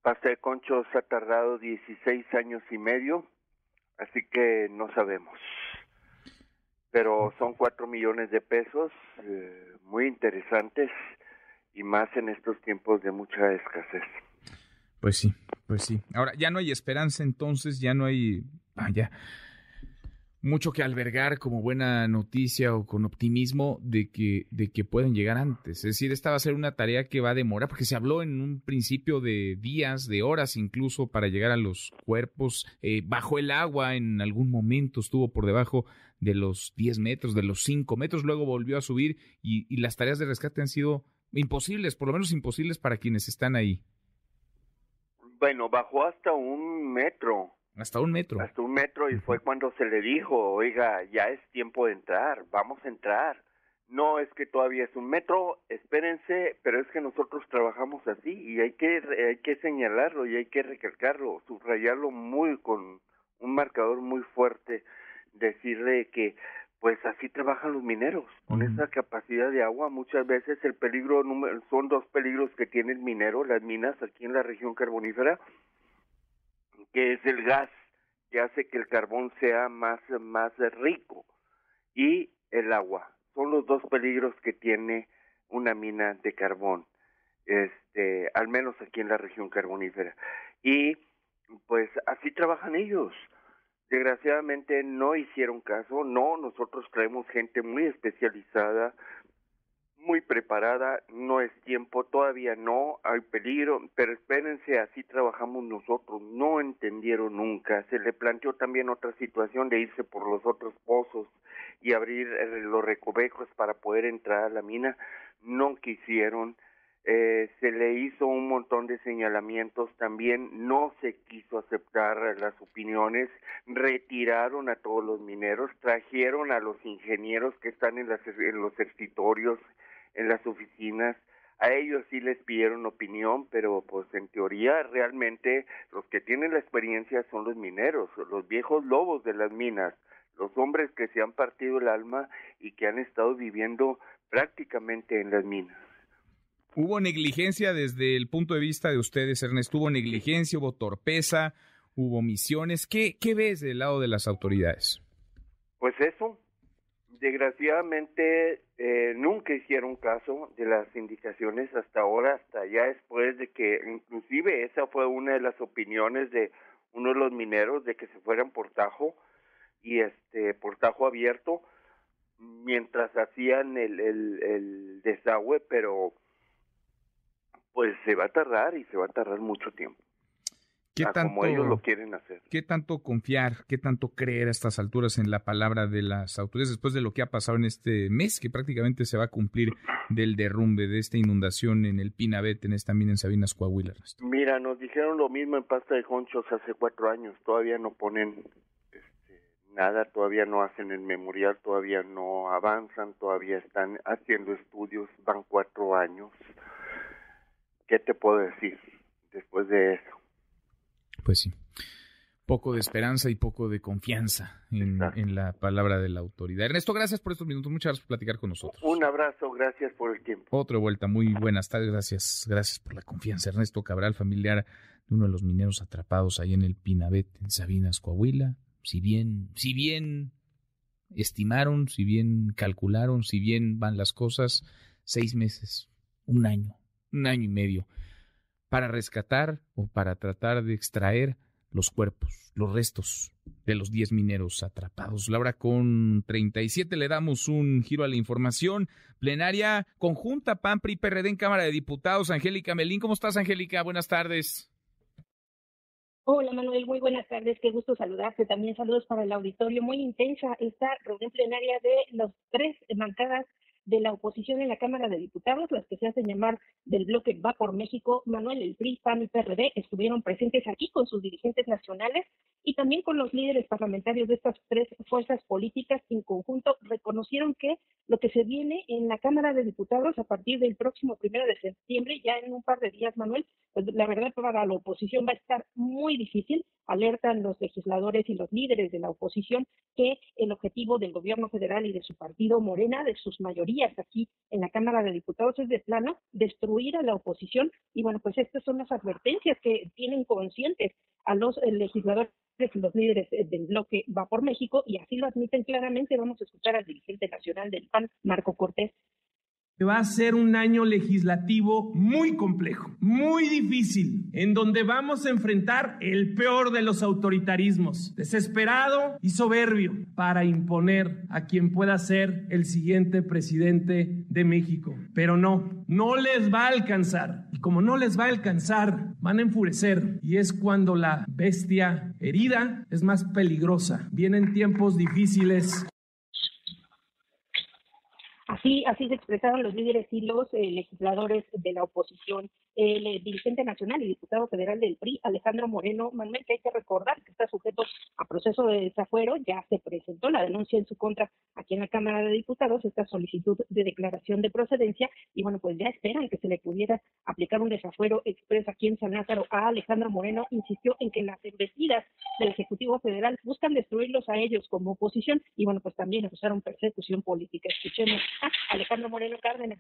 Pasta de Conchos ha tardado 16 años y medio, así que no sabemos pero son cuatro millones de pesos eh, muy interesantes y más en estos tiempos de mucha escasez. Pues sí, pues sí. Ahora, ya no hay esperanza entonces, ya no hay, vaya, mucho que albergar como buena noticia o con optimismo de que, de que pueden llegar antes. Es decir, esta va a ser una tarea que va a demorar, porque se habló en un principio de días, de horas incluso, para llegar a los cuerpos. Eh, bajo el agua en algún momento estuvo por debajo de los 10 metros, de los 5 metros, luego volvió a subir y, y las tareas de rescate han sido imposibles, por lo menos imposibles para quienes están ahí. Bueno, bajó hasta un metro. Hasta un metro. Hasta un metro y fue cuando se le dijo, oiga, ya es tiempo de entrar, vamos a entrar. no es que todavía es un metro, espérense, pero es que nosotros trabajamos así y hay que hay que señalarlo y hay que recalcarlo, subrayarlo muy con un marcador muy fuerte, decirle que pues así trabajan los mineros, con esa capacidad de agua. Muchas veces el peligro son dos peligros que tiene el minero, las minas aquí en la región carbonífera, que es el gas que hace que el carbón sea más más rico y el agua son los dos peligros que tiene una mina de carbón, este, al menos aquí en la región carbonífera. Y pues así trabajan ellos. Desgraciadamente no hicieron caso, no, nosotros traemos gente muy especializada, muy preparada, no es tiempo, todavía no, hay peligro, pero espérense, así trabajamos nosotros, no entendieron nunca, se le planteó también otra situación de irse por los otros pozos y abrir eh, los recovecos para poder entrar a la mina, no quisieron, eh, se le hizo un montón de señalamientos también, no se quiso aceptar las opiniones, retiraron a todos los mineros, trajeron a los ingenieros que están en, las, en los escritorios, en las oficinas, a ellos sí les pidieron opinión, pero pues en teoría realmente los que tienen la experiencia son los mineros, los viejos lobos de las minas, los hombres que se han partido el alma y que han estado viviendo prácticamente en las minas. ¿Hubo negligencia desde el punto de vista de ustedes, Ernesto? ¿Hubo negligencia, hubo torpeza, hubo misiones? ¿Qué, qué ves del lado de las autoridades? Pues eso, desgraciadamente eh, nunca hicieron caso de las indicaciones hasta ahora, hasta ya después de que, inclusive esa fue una de las opiniones de uno de los mineros de que se fueran por Tajo y este por Tajo abierto mientras hacían el, el, el desagüe, pero pues se va a tardar y se va a tardar mucho tiempo. ¿Qué tanto, como ellos lo quieren hacer. ¿Qué tanto confiar, qué tanto creer a estas alturas en la palabra de las autoridades después de lo que ha pasado en este mes, que prácticamente se va a cumplir del derrumbe, de esta inundación en el Pinabete, en esta mina en Sabinas, Coahuila? Mira, nos dijeron lo mismo en Pasta de Conchos hace cuatro años, todavía no ponen este, nada, todavía no hacen el memorial, todavía no avanzan, todavía están haciendo estudios, van cuatro años. ¿Qué te puedo decir después de eso? Pues sí. Poco de esperanza y poco de confianza en, la palabra de la autoridad. Ernesto, gracias por estos minutos. Muchas gracias por platicar con nosotros. Un abrazo, gracias por el tiempo. Otra vuelta, muy buenas tardes, gracias, gracias por la confianza. Ernesto Cabral, familiar de uno de los mineros atrapados ahí en el Pinabet, en Sabinas, Coahuila. Si bien, si bien estimaron, si bien calcularon, si bien van las cosas, seis meses, un año, un año y medio para rescatar o para tratar de extraer los cuerpos, los restos de los 10 mineros atrapados. Laura, con 37 le damos un giro a la información. Plenaria conjunta PAN, PRI, PRD en Cámara de Diputados. Angélica Melín, ¿cómo estás, Angélica? Buenas tardes. Hola Manuel, muy buenas tardes, qué gusto saludarte. También saludos para el auditorio. Muy intensa esta reunión plenaria de los tres bancadas de la oposición en la Cámara de Diputados, las que se hacen llamar del bloque Va por México, Manuel, el PRI, PAN y PRD estuvieron presentes aquí con sus dirigentes nacionales y también con los líderes parlamentarios de estas tres fuerzas políticas en conjunto reconocieron que lo que se viene en la Cámara de Diputados a partir del próximo primero de septiembre, ya en un par de días, Manuel, pues la verdad para la oposición va a estar muy difícil. Alertan los legisladores y los líderes de la oposición que el objetivo del gobierno federal y de su partido Morena, de sus mayorías aquí en la Cámara de Diputados, es de plano destruir a la oposición. Y bueno, pues estas son las advertencias que tienen conscientes a los eh, legisladores y los líderes eh, del bloque Va por México y así lo admiten claramente. Vamos a escuchar al dirigente nacional del PAN, Marco Cortés, va a ser un año legislativo muy complejo, muy difícil, en donde vamos a enfrentar el peor de los autoritarismos, desesperado y soberbio, para imponer a quien pueda ser el siguiente presidente de México. Pero no, no les va a alcanzar. Y como no les va a alcanzar, van a enfurecer. Y es cuando la bestia herida es más peligrosa. Vienen tiempos difíciles Así, así se expresaron los líderes y los eh, legisladores de la oposición. El eh, dirigente nacional y diputado federal del PRI, Alejandro Moreno Manuel, que hay que recordar que está sujeto a proceso de desafuero, ya se presentó la denuncia en su contra aquí en la Cámara de Diputados, esta solicitud de declaración de procedencia, y bueno, pues ya esperan que se le pudiera aplicar un desafuero expreso aquí en San Lázaro. A Alejandro Moreno insistió en que las embestidas del Ejecutivo Federal buscan destruirlos a ellos como oposición, y bueno, pues también acusaron persecución política. Escuchemos Alejandro Moreno Cárdenas.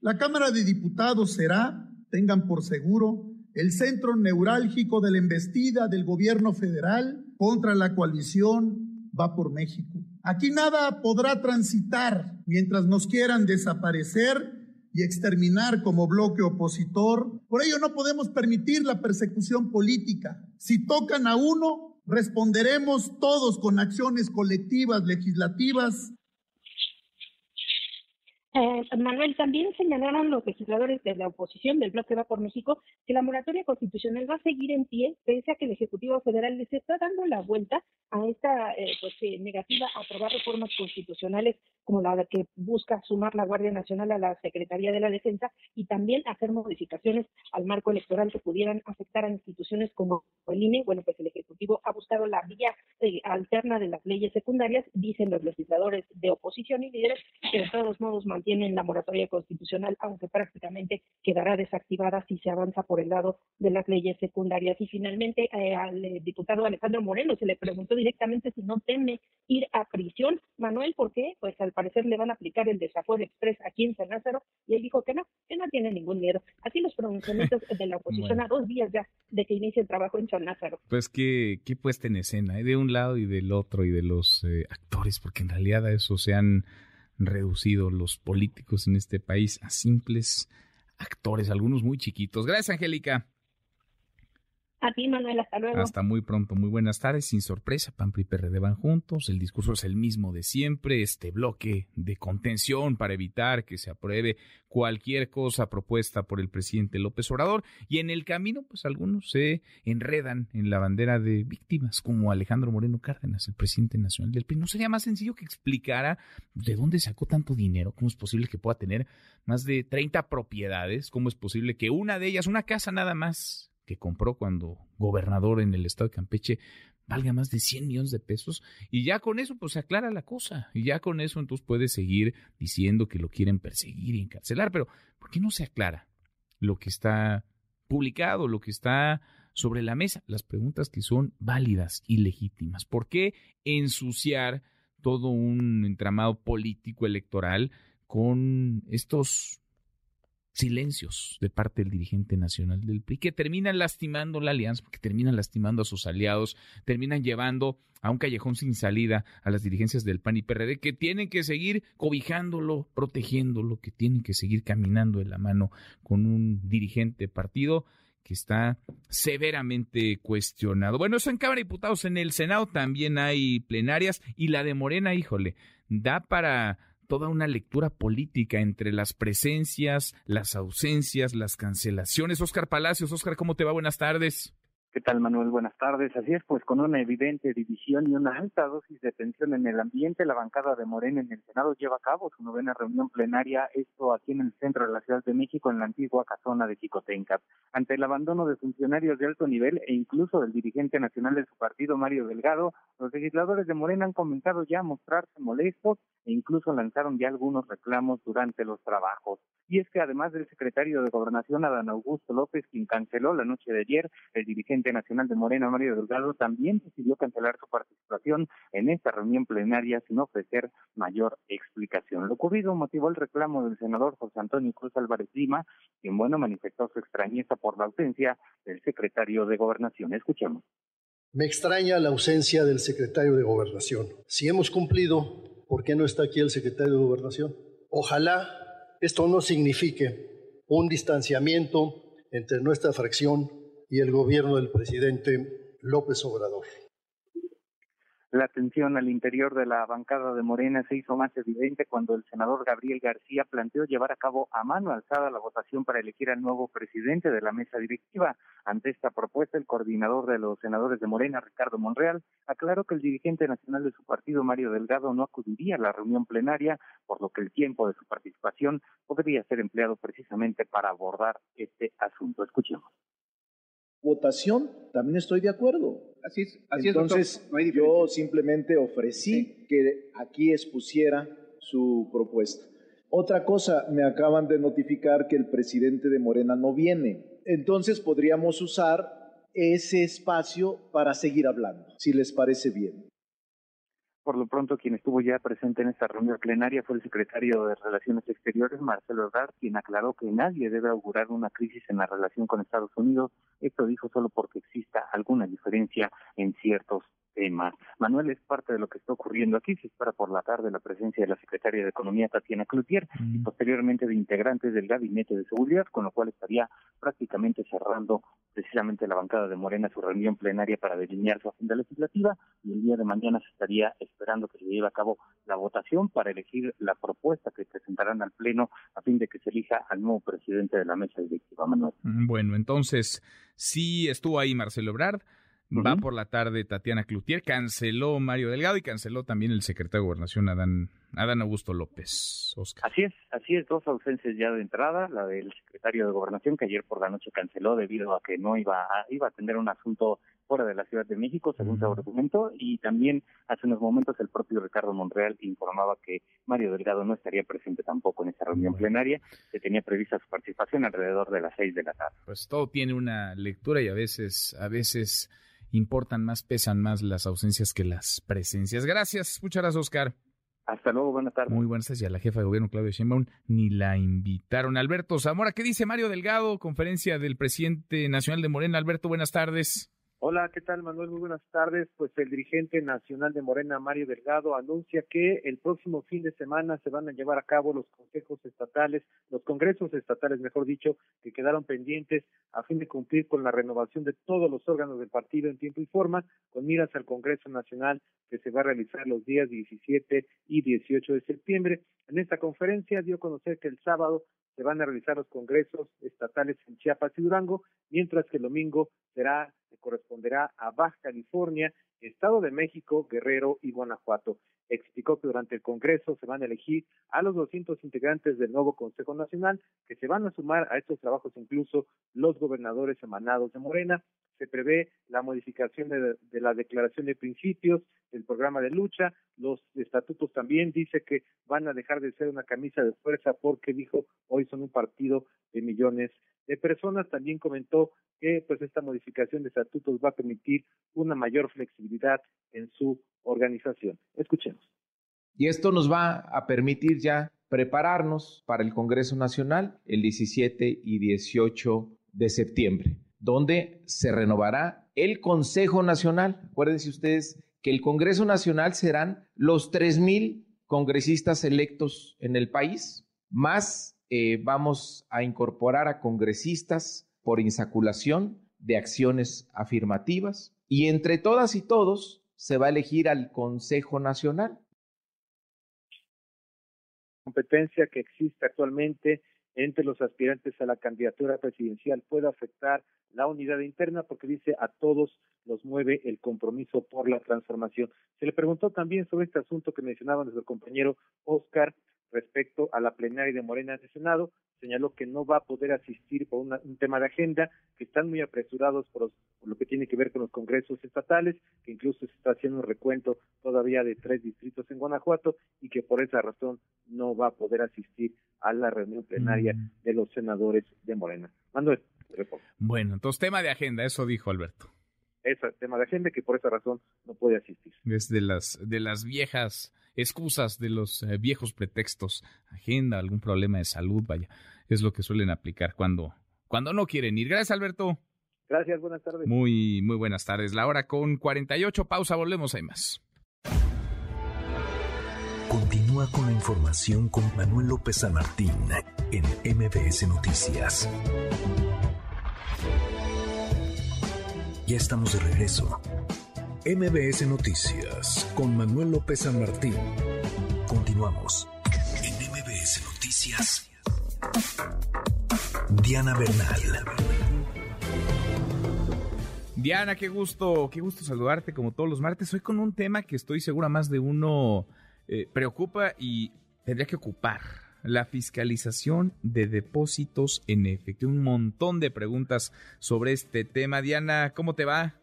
La Cámara de Diputados será, tengan por seguro, el centro neurálgico de la embestida del gobierno federal contra la coalición Va por México. Aquí nada podrá transitar mientras nos quieran desaparecer y exterminar como bloque opositor. Por ello no podemos permitir la persecución política. Si tocan a uno, responderemos todos con acciones colectivas legislativas eh, Manuel, también señalaron los legisladores de la oposición del bloque Va por México que la moratoria constitucional va a seguir en pie pese a que el Ejecutivo Federal les está dando la vuelta a esta eh, pues eh, negativa a aprobar reformas constitucionales como la que busca sumar la Guardia Nacional a la Secretaría de la Defensa y también hacer modificaciones al marco electoral que pudieran afectar a instituciones como el INE. Bueno, pues el Ejecutivo ha buscado la vía alterna de las leyes secundarias, dicen los legisladores de oposición y líderes, que de todos modos tienen la moratoria constitucional, aunque prácticamente quedará desactivada si se avanza por el lado de las leyes secundarias. Y finalmente eh, al eh, diputado Alejandro Moreno se le preguntó directamente si no teme ir a prisión. Manuel, ¿por qué? Pues al parecer le van a aplicar el desafuero express aquí en San Lázaro y él dijo que no, que no tiene ningún miedo. Así los pronunciamientos de la oposición a dos días ya de que inicie el trabajo en San Lázaro. Pues qué, qué puesta en escena, ¿eh? de un lado y del otro y de los actores, porque en realidad a eso se han reducido los políticos en este país a simples actores, algunos muy chiquitos. Gracias, Angélica. A ti, Manuel, hasta luego. Hasta muy pronto, muy buenas tardes. Sin sorpresa, PAN y PRD van juntos. El discurso es el mismo de siempre. Este bloque de contención para evitar que se apruebe cualquier cosa propuesta por el presidente López Obrador. Y en el camino, pues algunos se enredan en la bandera de víctimas, como Alejandro Moreno Cárdenas, el presidente nacional del PRI. ¿No sería más sencillo que explicara de dónde sacó tanto dinero? ¿Cómo es posible que pueda tener más de 30 propiedades? ¿Cómo es posible que una de ellas, una casa nada más, que compró cuando gobernador en el estado de Campeche valga más de 100 millones de pesos y ya con eso pues se aclara la cosa y ya con eso entonces puede seguir diciendo que lo quieren perseguir y encarcelar, pero ¿por qué no se aclara lo que está publicado, lo que está sobre la mesa, las preguntas que son válidas y legítimas? ¿Por qué ensuciar todo un entramado político electoral con estos silencios de parte del dirigente nacional del PRI que terminan lastimando la alianza, porque terminan lastimando a sus aliados, terminan llevando a un callejón sin salida a las dirigencias del PAN y PRD que tienen que seguir cobijándolo, protegiéndolo, que tienen que seguir caminando de la mano con un dirigente partido que está severamente cuestionado. Bueno, eso en Cámara de Diputados, en el Senado también hay plenarias y la de Morena, híjole, da para toda una lectura política entre las presencias, las ausencias, las cancelaciones. Oscar Palacios, Oscar, ¿cómo te va? Buenas tardes. ¿Qué tal, Manuel? Buenas tardes. Así es, pues con una evidente división y una alta dosis de tensión en el ambiente, la bancada de Morena en el Senado lleva a cabo su novena reunión plenaria, esto aquí en el centro de la Ciudad de México, en la antigua casona de Jicotenca. Ante el abandono de funcionarios de alto nivel e incluso del dirigente nacional de su partido, Mario Delgado, los legisladores de Morena han comenzado ya a mostrarse molestos e incluso lanzaron ya algunos reclamos durante los trabajos. Y es que además del secretario de Gobernación, Adán Augusto López, quien canceló la noche de ayer, el dirigente nacional de Morena, Mario Delgado, también decidió cancelar su participación en esta reunión plenaria sin ofrecer mayor explicación. Lo ocurrido motivó el reclamo del senador José Antonio Cruz Álvarez Lima, quien, bueno, manifestó su extrañeza por la ausencia del secretario de Gobernación. Escuchemos. Me extraña la ausencia del secretario de Gobernación. Si hemos cumplido, ¿por qué no está aquí el secretario de Gobernación? Ojalá esto no signifique un distanciamiento entre nuestra fracción y el gobierno del presidente López Obrador. La tensión al interior de la bancada de Morena se hizo más evidente cuando el senador Gabriel García planteó llevar a cabo a mano alzada la votación para elegir al nuevo presidente de la mesa directiva. Ante esta propuesta, el coordinador de los senadores de Morena, Ricardo Monreal, aclaró que el dirigente nacional de su partido, Mario Delgado, no acudiría a la reunión plenaria, por lo que el tiempo de su participación podría ser empleado precisamente para abordar este asunto. Escuchemos votación, también estoy de acuerdo. Así es, Entonces, yo simplemente ofrecí que aquí expusiera su propuesta. Otra cosa, me acaban de notificar que el presidente de Morena no viene. Entonces podríamos usar ese espacio para seguir hablando, si les parece bien. Por lo pronto, quien estuvo ya presente en esta reunión plenaria fue el secretario de Relaciones Exteriores, Marcelo Ebrard, quien aclaró que nadie debe augurar una crisis en la relación con Estados Unidos. Esto dijo solo porque exista alguna diferencia en ciertos tema. Manuel es parte de lo que está ocurriendo aquí. Se espera por la tarde la presencia de la secretaria de Economía, Tatiana Cloutier, y mm. posteriormente de integrantes del Gabinete de Seguridad, con lo cual estaría prácticamente cerrando precisamente la bancada de Morena su reunión plenaria para delinear su agenda legislativa y el día de mañana se estaría esperando que se lleve a cabo la votación para elegir la propuesta que presentarán al Pleno a fin de que se elija al nuevo presidente de la mesa directiva, Manuel. Bueno, entonces, sí estuvo ahí Marcelo Ebrard, Va por la tarde Tatiana Cloutier, canceló Mario Delgado y canceló también el secretario de Gobernación Adán, Adán Augusto López. Oscar. Así es, así es, dos ausencias ya de entrada, la del secretario de Gobernación que ayer por la noche canceló debido a que no iba a, iba a tener un asunto fuera de la Ciudad de México, según su argumento, y también hace unos momentos el propio Ricardo Monreal informaba que Mario Delgado no estaría presente tampoco en esa reunión plenaria, que tenía prevista su participación alrededor de las seis de la tarde. Pues todo tiene una lectura y a veces, a veces importan más, pesan más las ausencias que las presencias. Gracias, muchas gracias, Oscar. Hasta luego, buenas tardes. Muy buenas tardes. Y a la jefa de gobierno, Claudia Sheinbaum, ni la invitaron. Alberto Zamora, ¿qué dice Mario Delgado? Conferencia del presidente nacional de Morena. Alberto, buenas tardes. Hola, ¿qué tal Manuel? Muy buenas tardes. Pues el dirigente nacional de Morena, Mario Delgado, anuncia que el próximo fin de semana se van a llevar a cabo los consejos estatales, los congresos estatales, mejor dicho, que quedaron pendientes a fin de cumplir con la renovación de todos los órganos del partido en tiempo y forma, con miras al Congreso Nacional que se va a realizar los días 17 y 18 de septiembre. En esta conferencia dio a conocer que el sábado se van a realizar los congresos estatales en Chiapas y Durango, mientras que el domingo será corresponderá a Baja California, Estado de México, Guerrero y Guanajuato. Explicó que durante el Congreso se van a elegir a los 200 integrantes del nuevo Consejo Nacional, que se van a sumar a estos trabajos incluso los gobernadores emanados de Morena. Se prevé la modificación de, la declaración de principios, del programa de lucha, los estatutos también dice que van a dejar de ser una camisa de fuerza porque dijo hoy son un partido de millones de personas. También comentó que pues esta modificación de estatutos va a permitir una mayor flexibilidad en su organización. Escuchemos. Y esto nos va a permitir ya prepararnos para el Congreso Nacional el 17 y 18 de septiembre, donde se renovará el Consejo Nacional. Acuérdense ustedes que el Congreso Nacional serán los 3.000 congresistas electos en el país, más eh, vamos a incorporar a congresistas por insaculación de acciones afirmativas y entre todas y todos se va a elegir al Consejo Nacional. Competencia que existe actualmente entre los aspirantes a la candidatura presidencial puede afectar la unidad interna porque dice a todos los mueve el compromiso por la transformación. Se le preguntó también sobre este asunto que mencionaba nuestro compañero Oscar respecto a la plenaria de Morena en el Senado, señaló que no va a poder asistir por un tema de agenda, que están muy apresurados por, lo que tiene que ver con los congresos estatales, que incluso se está haciendo un recuento todavía de tres distritos en Guanajuato y que por esa razón no va a poder asistir a la reunión plenaria mm. de los senadores de Morena. Manuel, Bueno, entonces tema de agenda, eso dijo Alberto. Ese tema de agenda que por esa razón no puede asistir. Es de las, de las viejas excusas, de los eh, viejos pretextos. Agenda, algún problema de salud, vaya. Es lo que suelen aplicar cuando, cuando no quieren ir. Gracias, Alberto. Gracias, buenas tardes. Muy, muy buenas tardes. La hora con 48, pausa, volvemos, hay más. Continúa con la información con Manuel López San Martín en MBS Noticias. Ya estamos de regreso. MBS Noticias con Manuel López San Martín. Continuamos. En MBS Noticias. Diana Bernal. Diana, qué gusto, qué gusto saludarte como todos los martes. Hoy con un tema que estoy segura más de uno eh, preocupa y tendría que ocupar. La fiscalización de depósitos en efectivo. Un montón de preguntas sobre este tema. Diana, ¿cómo te va?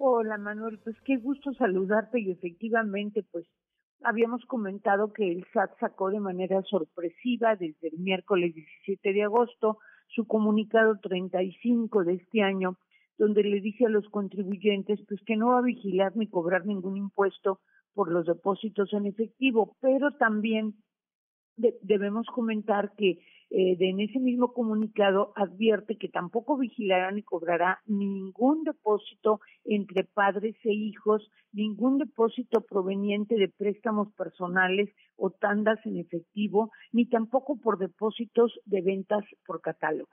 Hola Manuel, pues qué gusto saludarte y efectivamente pues habíamos comentado que el SAT sacó de manera sorpresiva desde el miércoles 17 de agosto su comunicado 35 de este año donde le dice a los contribuyentes pues que no va a vigilar ni cobrar ningún impuesto por los depósitos en efectivo, pero también debemos comentar que eh, en ese mismo comunicado advierte que tampoco vigilará ni cobrará ningún depósito entre padres e hijos, ningún depósito proveniente de préstamos personales o tandas en efectivo, ni tampoco por depósitos de ventas por catálogo.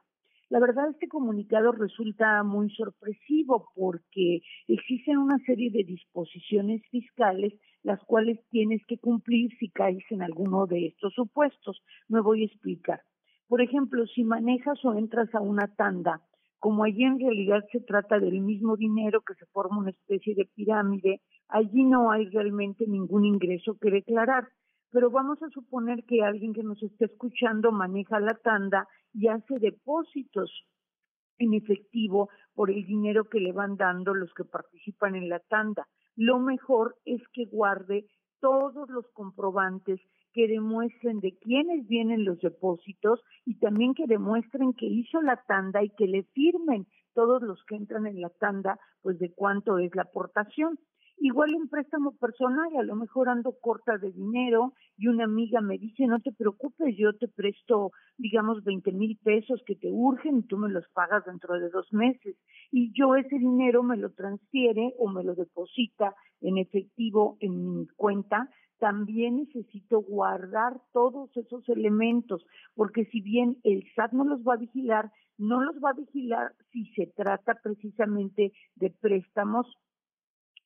La verdad, este comunicado resulta muy sorpresivo porque existen una serie de disposiciones fiscales las cuales tienes que cumplir si caes en alguno de estos supuestos. Me voy a explicar. Por ejemplo, si manejas o entras a una tanda, como allí en realidad se trata del mismo dinero que se forma una especie de pirámide, allí no hay realmente ningún ingreso que declarar. Pero vamos a suponer que alguien que nos esté escuchando maneja la tanda y hace depósitos en efectivo por el dinero que le van dando los que participan en la tanda. Lo mejor es que guarde todos los comprobantes que demuestren de quiénes vienen los depósitos y también que demuestren que hizo la tanda y que le firmen todos los que entran en la tanda, pues de cuánto es la aportación. Igual un préstamo personal, a lo mejor ando corta de dinero y una amiga me dice, no te preocupes, yo te presto, digamos, 20 mil pesos que te urgen y tú me los pagas dentro de dos meses. Y yo ese dinero me lo transfiere o me lo deposita en efectivo en mi cuenta. También necesito guardar todos esos elementos, porque si bien el SAT no los va a vigilar, no los va a vigilar si se trata precisamente de préstamos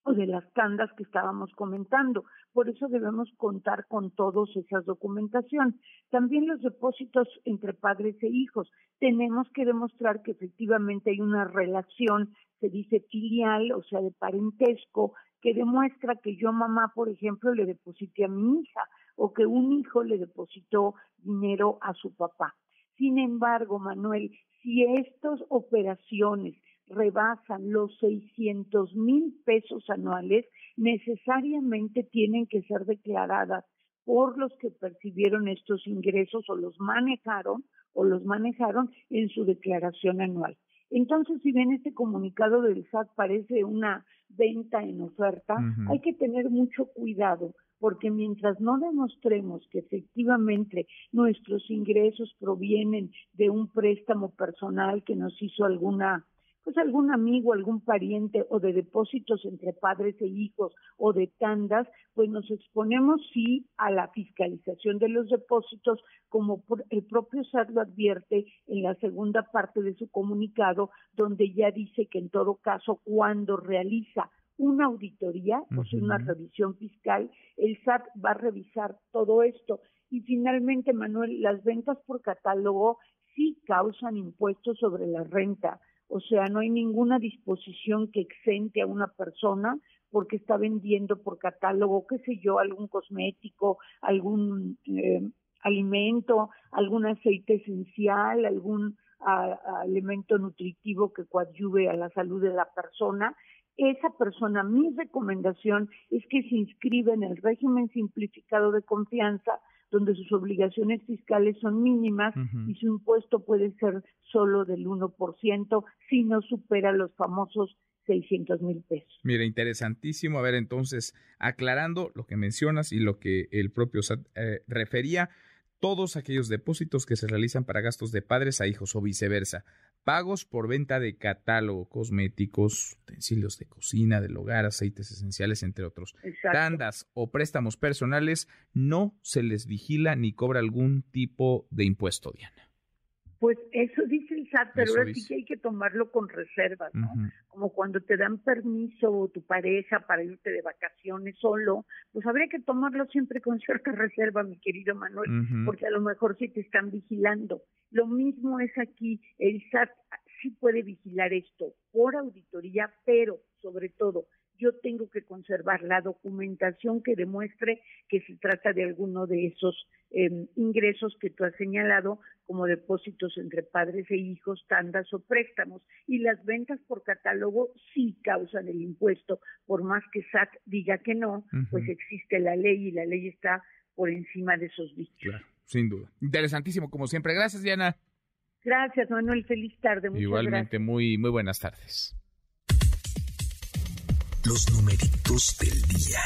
o de las tandas que estábamos comentando. Por eso debemos contar con todas esas documentación. También los depósitos entre padres e hijos. Tenemos que demostrar que efectivamente hay una relación, se dice filial, o sea, de parentesco, que demuestra que yo mamá, por ejemplo, le deposité a mi hija o que un hijo le depositó dinero a su papá. Sin embargo, Manuel, si estas operaciones rebasan los 600 mil pesos anuales, necesariamente tienen que ser declaradas por los que percibieron estos ingresos o los manejaron o los manejaron en su declaración anual. Entonces, si bien este comunicado del SAT parece una venta en oferta, hay que tener mucho cuidado porque mientras no demostremos que efectivamente nuestros ingresos provienen de un préstamo personal que nos hizo alguna pues algún amigo, algún pariente o de depósitos entre padres e hijos o de tandas, pues nos exponemos sí a la fiscalización de los depósitos, como el propio SAT lo advierte en la segunda parte de su comunicado, donde ya dice que en todo caso, cuando realiza una auditoría, o sea, una revisión fiscal, el SAT va a revisar todo esto. Y finalmente, Manuel, las ventas por catálogo sí causan impuestos sobre la renta o sea, no hay ninguna disposición que exente a una persona porque está vendiendo por catálogo, qué sé yo, algún cosmético, algún eh, alimento, algún aceite esencial, algún elemento nutritivo que coadyuve a la salud de la persona. Esa persona, mi recomendación es que se inscriba en el régimen simplificado de confianza donde sus obligaciones fiscales son mínimas y su impuesto puede ser solo del 1% si no supera los famosos 600 mil pesos. Mira, interesantísimo. A ver, entonces, aclarando lo que mencionas y lo que el propio SAT eh, refería, todos aquellos depósitos que se realizan para gastos de padres a hijos o viceversa. Pagos por venta de catálogo, cosméticos, utensilios de cocina, del hogar, aceites esenciales, entre otros. Tandas o préstamos personales, no se les vigila ni cobra algún tipo de impuesto, Diana. Pues eso dice el SAT, pero ahora sí que hay que tomarlo con reservas, ¿no? Como cuando te dan permiso tu pareja para irte de vacaciones solo, pues habría que tomarlo siempre con cierta reserva, mi querido Manuel, porque a lo mejor sí te están vigilando. Lo mismo es aquí, el SAT sí puede vigilar esto por auditoría, pero sobre todo yo tengo que conservar la documentación que demuestre que se trata de alguno de esos em, ingresos que tú has señalado como depósitos entre padres e hijos, tandas o préstamos. Y las ventas por catálogo sí causan el impuesto, por más que SAT diga que no, pues existe la ley y la ley está por encima de esos dichos. Claro, sin duda. Interesantísimo, como siempre. Gracias, Diana. Gracias, Manuel. Feliz tarde. Igualmente, muy, muy buenas tardes los numeritos del día.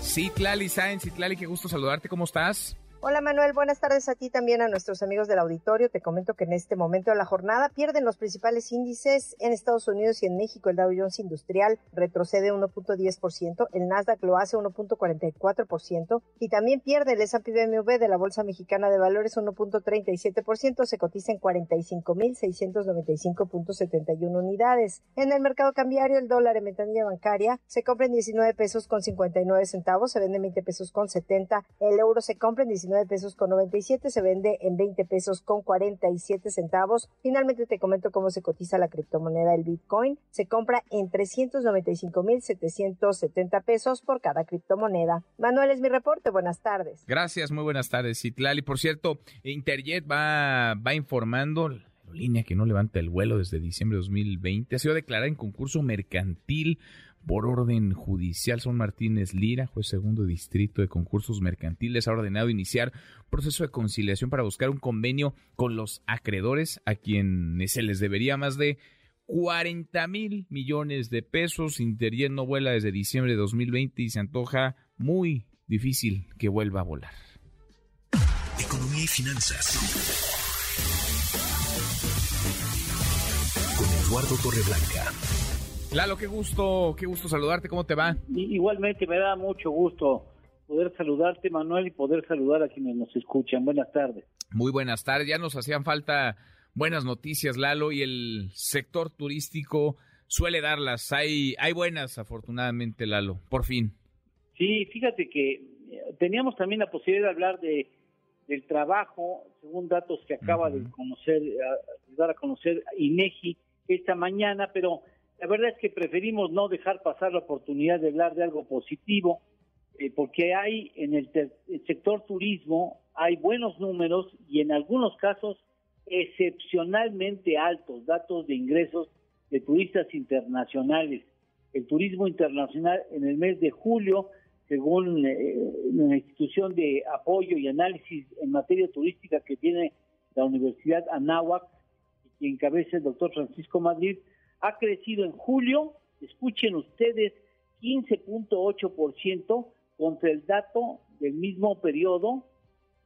Sí, Tlali Sáenz, Citlali, qué gusto saludarte, ¿cómo estás? Hola Manuel, buenas tardes a ti también a nuestros amigos del auditorio. Te comento que en este momento de la jornada pierden los principales índices en Estados Unidos y en México. El Dow Jones Industrial retrocede 1.10%, el Nasdaq lo hace 1.44% y también pierde el S&P BMW de la Bolsa Mexicana de Valores 1.37%, se cotiza en 45.695.71 unidades. En el mercado cambiario, el dólar en ventanilla bancaria se compra en 19 pesos con 59 centavos, se vende en 20 pesos con 70, el euro se compra en 19 pesos con 97, se vende en 20 pesos con 47 centavos. Finalmente te comento cómo se cotiza la criptomoneda el Bitcoin. Se compra en 395.770 pesos por cada criptomoneda. Manuel es mi reporte, buenas tardes. Gracias, muy buenas tardes, Itlali. Por cierto, Interjet va, va informando línea que no levanta el vuelo desde diciembre de 2020 ha sido declarada en concurso mercantil por orden judicial. Son Martínez Lira, juez segundo distrito de concursos mercantiles, ha ordenado iniciar proceso de conciliación para buscar un convenio con los acreedores a quienes se les debería más de 40 mil millones de pesos. Interjet no vuela desde diciembre de 2020 y se antoja muy difícil que vuelva a volar. Economía y finanzas. Con Eduardo Torreblanca. Lalo, qué gusto, qué gusto saludarte, ¿cómo te va? Igualmente me da mucho gusto poder saludarte, Manuel, y poder saludar a quienes nos escuchan. Buenas tardes. Muy buenas tardes, ya nos hacían falta buenas noticias, Lalo, y el sector turístico suele darlas. Hay, hay buenas, afortunadamente, Lalo, por fin. Sí, fíjate que eh, teníamos también la posibilidad de hablar de del trabajo, según datos que acaba de conocer, dar a conocer INEGI esta mañana, pero la verdad es que preferimos no dejar pasar la oportunidad de hablar de algo positivo, eh, porque hay en el, sector turismo, hay buenos números y en algunos casos excepcionalmente altos datos de ingresos de turistas internacionales. El turismo internacional en el mes de julio, según eh, institución de apoyo y análisis en materia turística que tiene la Universidad Anáhuac, que encabeza el doctor Francisco Madrid, ha crecido en julio, escuchen ustedes, 15.8% contra el dato del mismo periodo,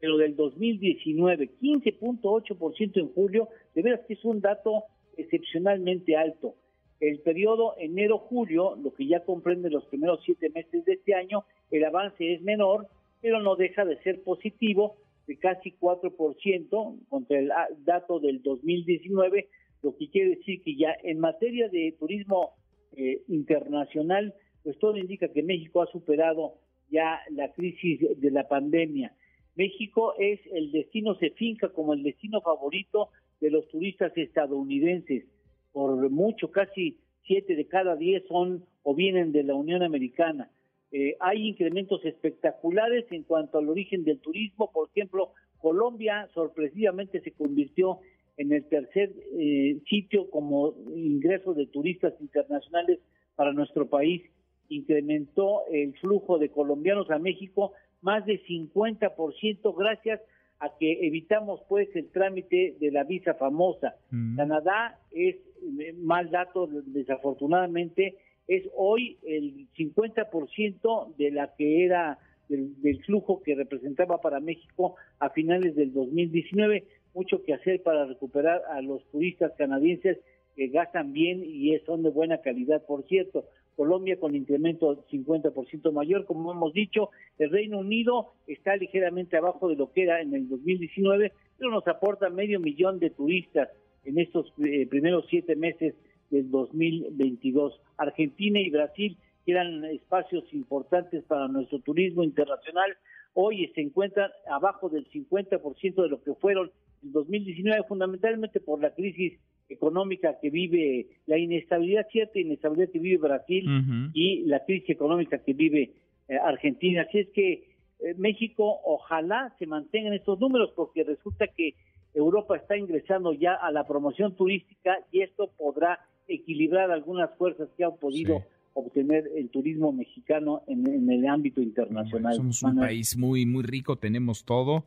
pero del 2019, 15.8% en julio, de veras que es un dato excepcionalmente alto. El periodo enero-julio, lo que ya comprende los primeros siete meses de este año, el avance es menor, pero no deja de ser positivo, de casi 4% contra el dato del 2019, lo que quiere decir que ya en materia de turismo eh, internacional, pues todo indica que México ha superado ya la crisis de la pandemia. México es el destino, se finca como el destino favorito de los turistas estadounidenses. Por mucho, casi siete de cada diez son o vienen de la Unión Americana. Eh, hay incrementos espectaculares en cuanto al origen del turismo. Por ejemplo, Colombia sorpresivamente se convirtió en el tercer eh, sitio como ingreso de turistas internacionales para nuestro país. Incrementó el flujo de colombianos a México más de 50% gracias a que evitamos pues el trámite de la visa famosa. Mm. Canadá es, eh, mal dato desafortunadamente, es hoy el 50% de la que era del, del, flujo que representaba para México a finales del 2019 mucho que hacer para recuperar a los turistas canadienses que gastan bien y son de buena calidad, por cierto. Colombia con incremento 50% mayor, como hemos dicho, el Reino Unido está ligeramente abajo de lo que era en el 2019, pero nos aporta medio millón de turistas en estos eh, primeros siete meses del 2022. Argentina y Brasil, que eran espacios importantes para nuestro turismo internacional, hoy se encuentran abajo del 50% de lo que fueron en 2019, fundamentalmente por la crisis económica que vive, la inestabilidad, cierta inestabilidad que vive Brasil y la crisis económica que vive eh, Argentina. Así es que eh, México ojalá se mantengan estos números porque resulta que Europa está ingresando ya a la promoción turística y esto podrá equilibrar algunas fuerzas que han podido obtener el turismo mexicano en, el ámbito internacional. somos un país muy, muy rico, tenemos todo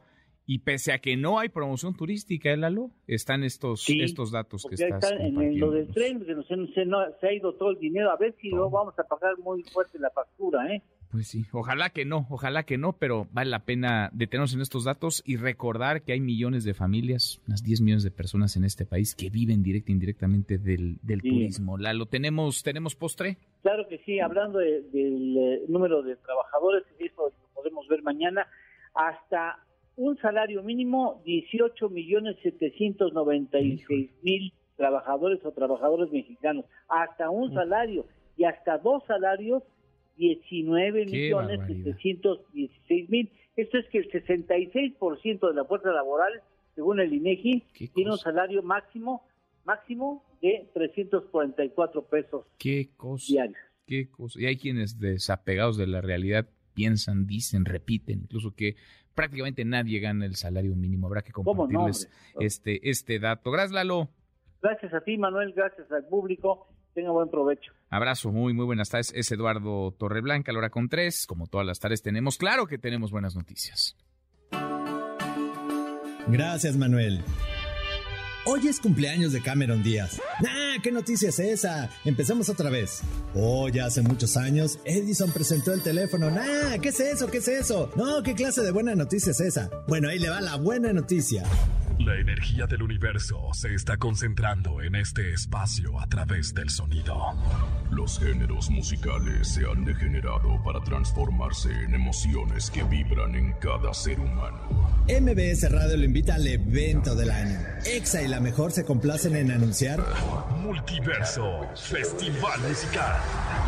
y pese a que no hay promoción turística, ¿eh, Lalo? Están estos, estos datos que estás en lo del tren, que se, ha ido todo el dinero. A ver si no vamos a pagar muy fuerte la factura, ¿eh? Pues sí, ojalá que no, ojalá que no, pero vale la pena detenernos en estos datos y recordar que hay millones de familias, unas 10 millones de personas en este país que viven directa e indirectamente del, del turismo. Lalo, ¿tenemos, ¿tenemos postre? Claro que sí, hablando del eh, número de trabajadores, eso lo podemos ver mañana, hasta un salario mínimo 18 millones 796 mil trabajadores o trabajadores mexicanos, hasta un salario y hasta dos salarios 19 millones 716 mil. Esto es que el 66% de la fuerza laboral, según el INEGI, tiene un salario máximo máximo de 344 pesos ¿Qué cosa? diarios. Qué cosa. Y hay quienes desapegados de la realidad piensan, dicen, repiten, incluso que prácticamente nadie gana el salario mínimo. Habrá que compartirles este, este dato. Gracias, Lalo. Gracias a ti, Manuel. Gracias al público. Tenga buen provecho. Abrazo, muy, muy buenas tardes. Es Eduardo Torreblanca, la hora con tres. Como todas las tardes tenemos, claro que tenemos buenas noticias. Gracias, Manuel. Hoy es cumpleaños de Cameron Díaz. ¡Nah! ¿Qué noticia es esa? Empezamos otra vez. Oh, ya hace muchos años, Edison presentó el teléfono. ¡Nah! ¿Qué es eso? ¿Qué es eso? No, ¿qué clase de buena noticia es esa? Bueno, ahí le va la buena noticia. La energía del universo se está concentrando en este espacio a través del sonido. Los géneros musicales se han degenerado para transformarse en emociones que vibran en cada ser humano. MBS Radio lo invita al evento del año. EXA y la mejor se complacen en anunciar Multiverso Festival Musical.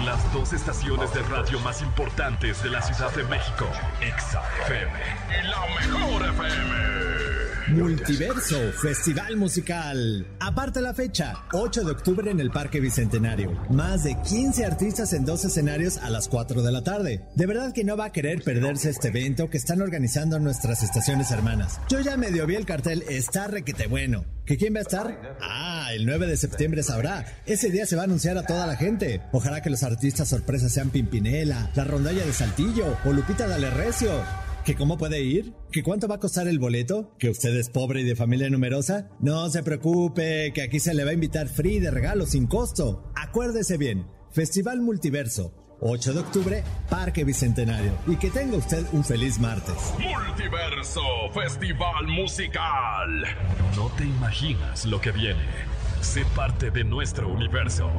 Las dos estaciones de radio más importantes de la Ciudad de México. EXA FM y la mejor FM. Multiverso Festival Musical. Aparte la fecha, 8 de octubre en el Parque Bicentenario. Más de 15 artistas en dos escenarios a las 4 de la tarde. De verdad que no va a querer perderse este evento que están organizando nuestras estaciones hermanas. Yo ya medio vi el cartel, está requete bueno. ¿Que quién va a estar? Ah, el 9 de septiembre sabrá. Ese día se va a anunciar a toda la gente. Ojalá que los artistas sorpresas sean Pimpinela, la rondalla de Saltillo o Lupita Dale Recio. ¿Que cómo puede ir? ¿Que cuánto va a costar el boleto? ¿Que usted es pobre y de familia numerosa? No se preocupe, que aquí se le va a invitar free de regalo sin costo. Acuérdese bien, Festival Multiverso, 8 de octubre, Parque Bicentenario. Y que tenga usted un feliz martes. Multiverso Festival Musical. No te imaginas lo que viene. Sé parte de nuestro universo.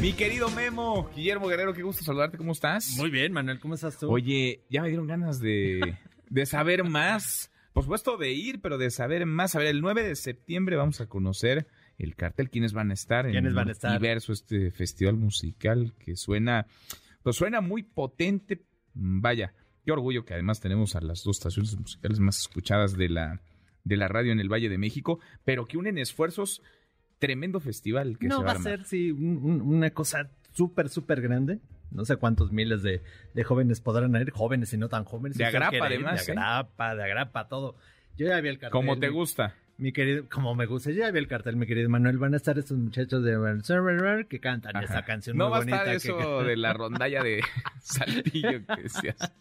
Mi querido Memo, Guillermo Guerrero, qué gusto saludarte, ¿cómo estás? Muy bien, Manuel, ¿cómo estás tú? Oye, ya me dieron ganas de, de saber más, por supuesto de ir, pero de saber más. A ver, el 9 de septiembre vamos a conocer el cartel, quiénes van a estar en ¿Quiénes van a estar? Diverso, este festival musical que suena, pues suena muy potente. Vaya, qué orgullo que además tenemos a las dos estaciones musicales más escuchadas de la, de la radio en el Valle de México, pero que unen esfuerzos tremendo festival que no, se va, a, ser, sí, una cosa súper, súper grande. No sé cuántos miles de, jóvenes podrán ir, jóvenes y no tan jóvenes. De agrapa, además. De ¿eh? agrapa, de agrapa, todo. Yo ya vi el cartel. Como te gusta. Mi querido, como me gusta, yo ya vi el cartel, mi querido Manuel. Van a estar estos muchachos de que cantan esa canción no muy bonita. No va a estar eso de la rondalla de Saltillo que decías.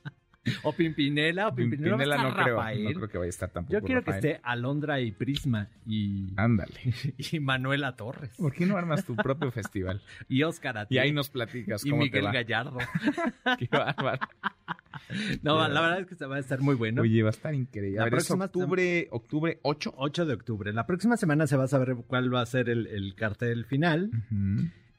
O Pimpinela, o Pimpinela, Pimpinela no, creo, no creo que vaya a estar tampoco. Yo quiero que esté Alondra y Prisma y. Ándale. Y Manuela Torres. ¿Por qué no armas tu propio festival? Y Oscar Y ahí nos platicas. Y Miguel Gallardo. qué bárbaro. no, la verdad es que va a estar muy bueno. Oye, va a estar increíble. La a ver, octubre, octubre 8. 8 de octubre. La próxima semana se va a saber cuál va a ser el, cartel final.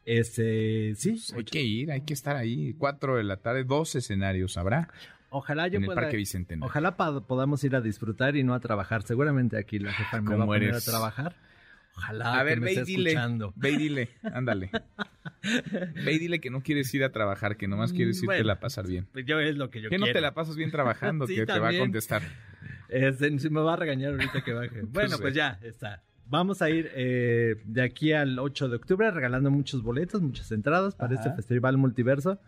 Este, sí. Pues hay que ir, hay que estar ahí. 4 de la tarde, dos escenarios habrá. Ojalá yo en el Parque Bicentenario. Ojalá podamos ir a disfrutar y no a trabajar. Seguramente aquí la jefa me va a poner a trabajar. Ojalá. A ver, ve y dile. Ve y dile, ándale. ve y dile que no quieres ir a trabajar, que nomás quieres irte la pasar bien. Pues yo es lo que yo que quiero. no te la pasas bien trabajando, que te va a contestar. Este, me va a regañar ahorita que baje. Bueno, pues ya está. Vamos a ir eh, de aquí al 8 de octubre regalando muchos boletos, muchas entradas para este festival multiverso.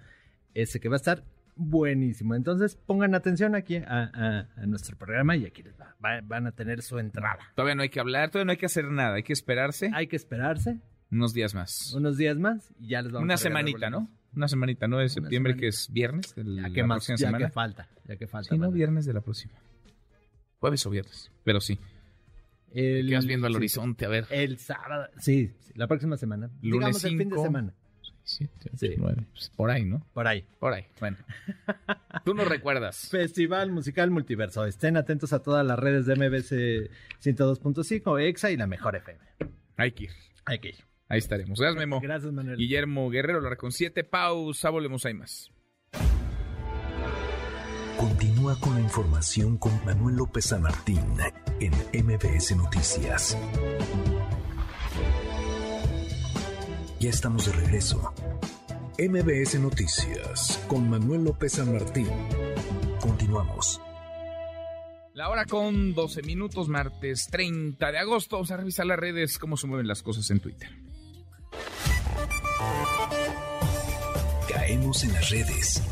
Ese que va a estar buenísimo. Entonces pongan atención aquí a, nuestro programa y aquí les va, van a tener su entrada. Todavía no hay que hablar, todavía no hay que hacer nada, hay que esperarse. Hay que esperarse. Unos días más. Unos días más y ya les vamos Una semanita, ¿no? Una semanita, ¿no? De septiembre, que es viernes. ya que más, ya que falta, ya que falta. Sí, no, viernes de la próxima. Jueves o viernes, pero sí. El, ¿Qué vas viendo al horizonte? A ver. El sábado, sí, la próxima semana. Lunes Digamos el fin de semana. 7, 9. Pues por ahí, ¿no? Por ahí. Por ahí. Bueno. Tú no recuerdas. Festival Musical Multiverso. Estén atentos a todas las redes de MBC 102.5, EXA y la Mejor FM. Hay que ir. Hay que ir. Ahí estaremos. Gracias, Memo. Gracias, Manuel. Guillermo Guerrero, la con 7. Pausa, volvemos, hay más. Continúa con la información con Manuel López San Martín en MBS Noticias. Ya estamos de regreso. MBS Noticias con Manuel López San Martín. Continuamos. La hora con 12 minutos, martes 30 de agosto. Vamos a revisar las redes, cómo se mueven las cosas en Twitter. Caemos en las redes.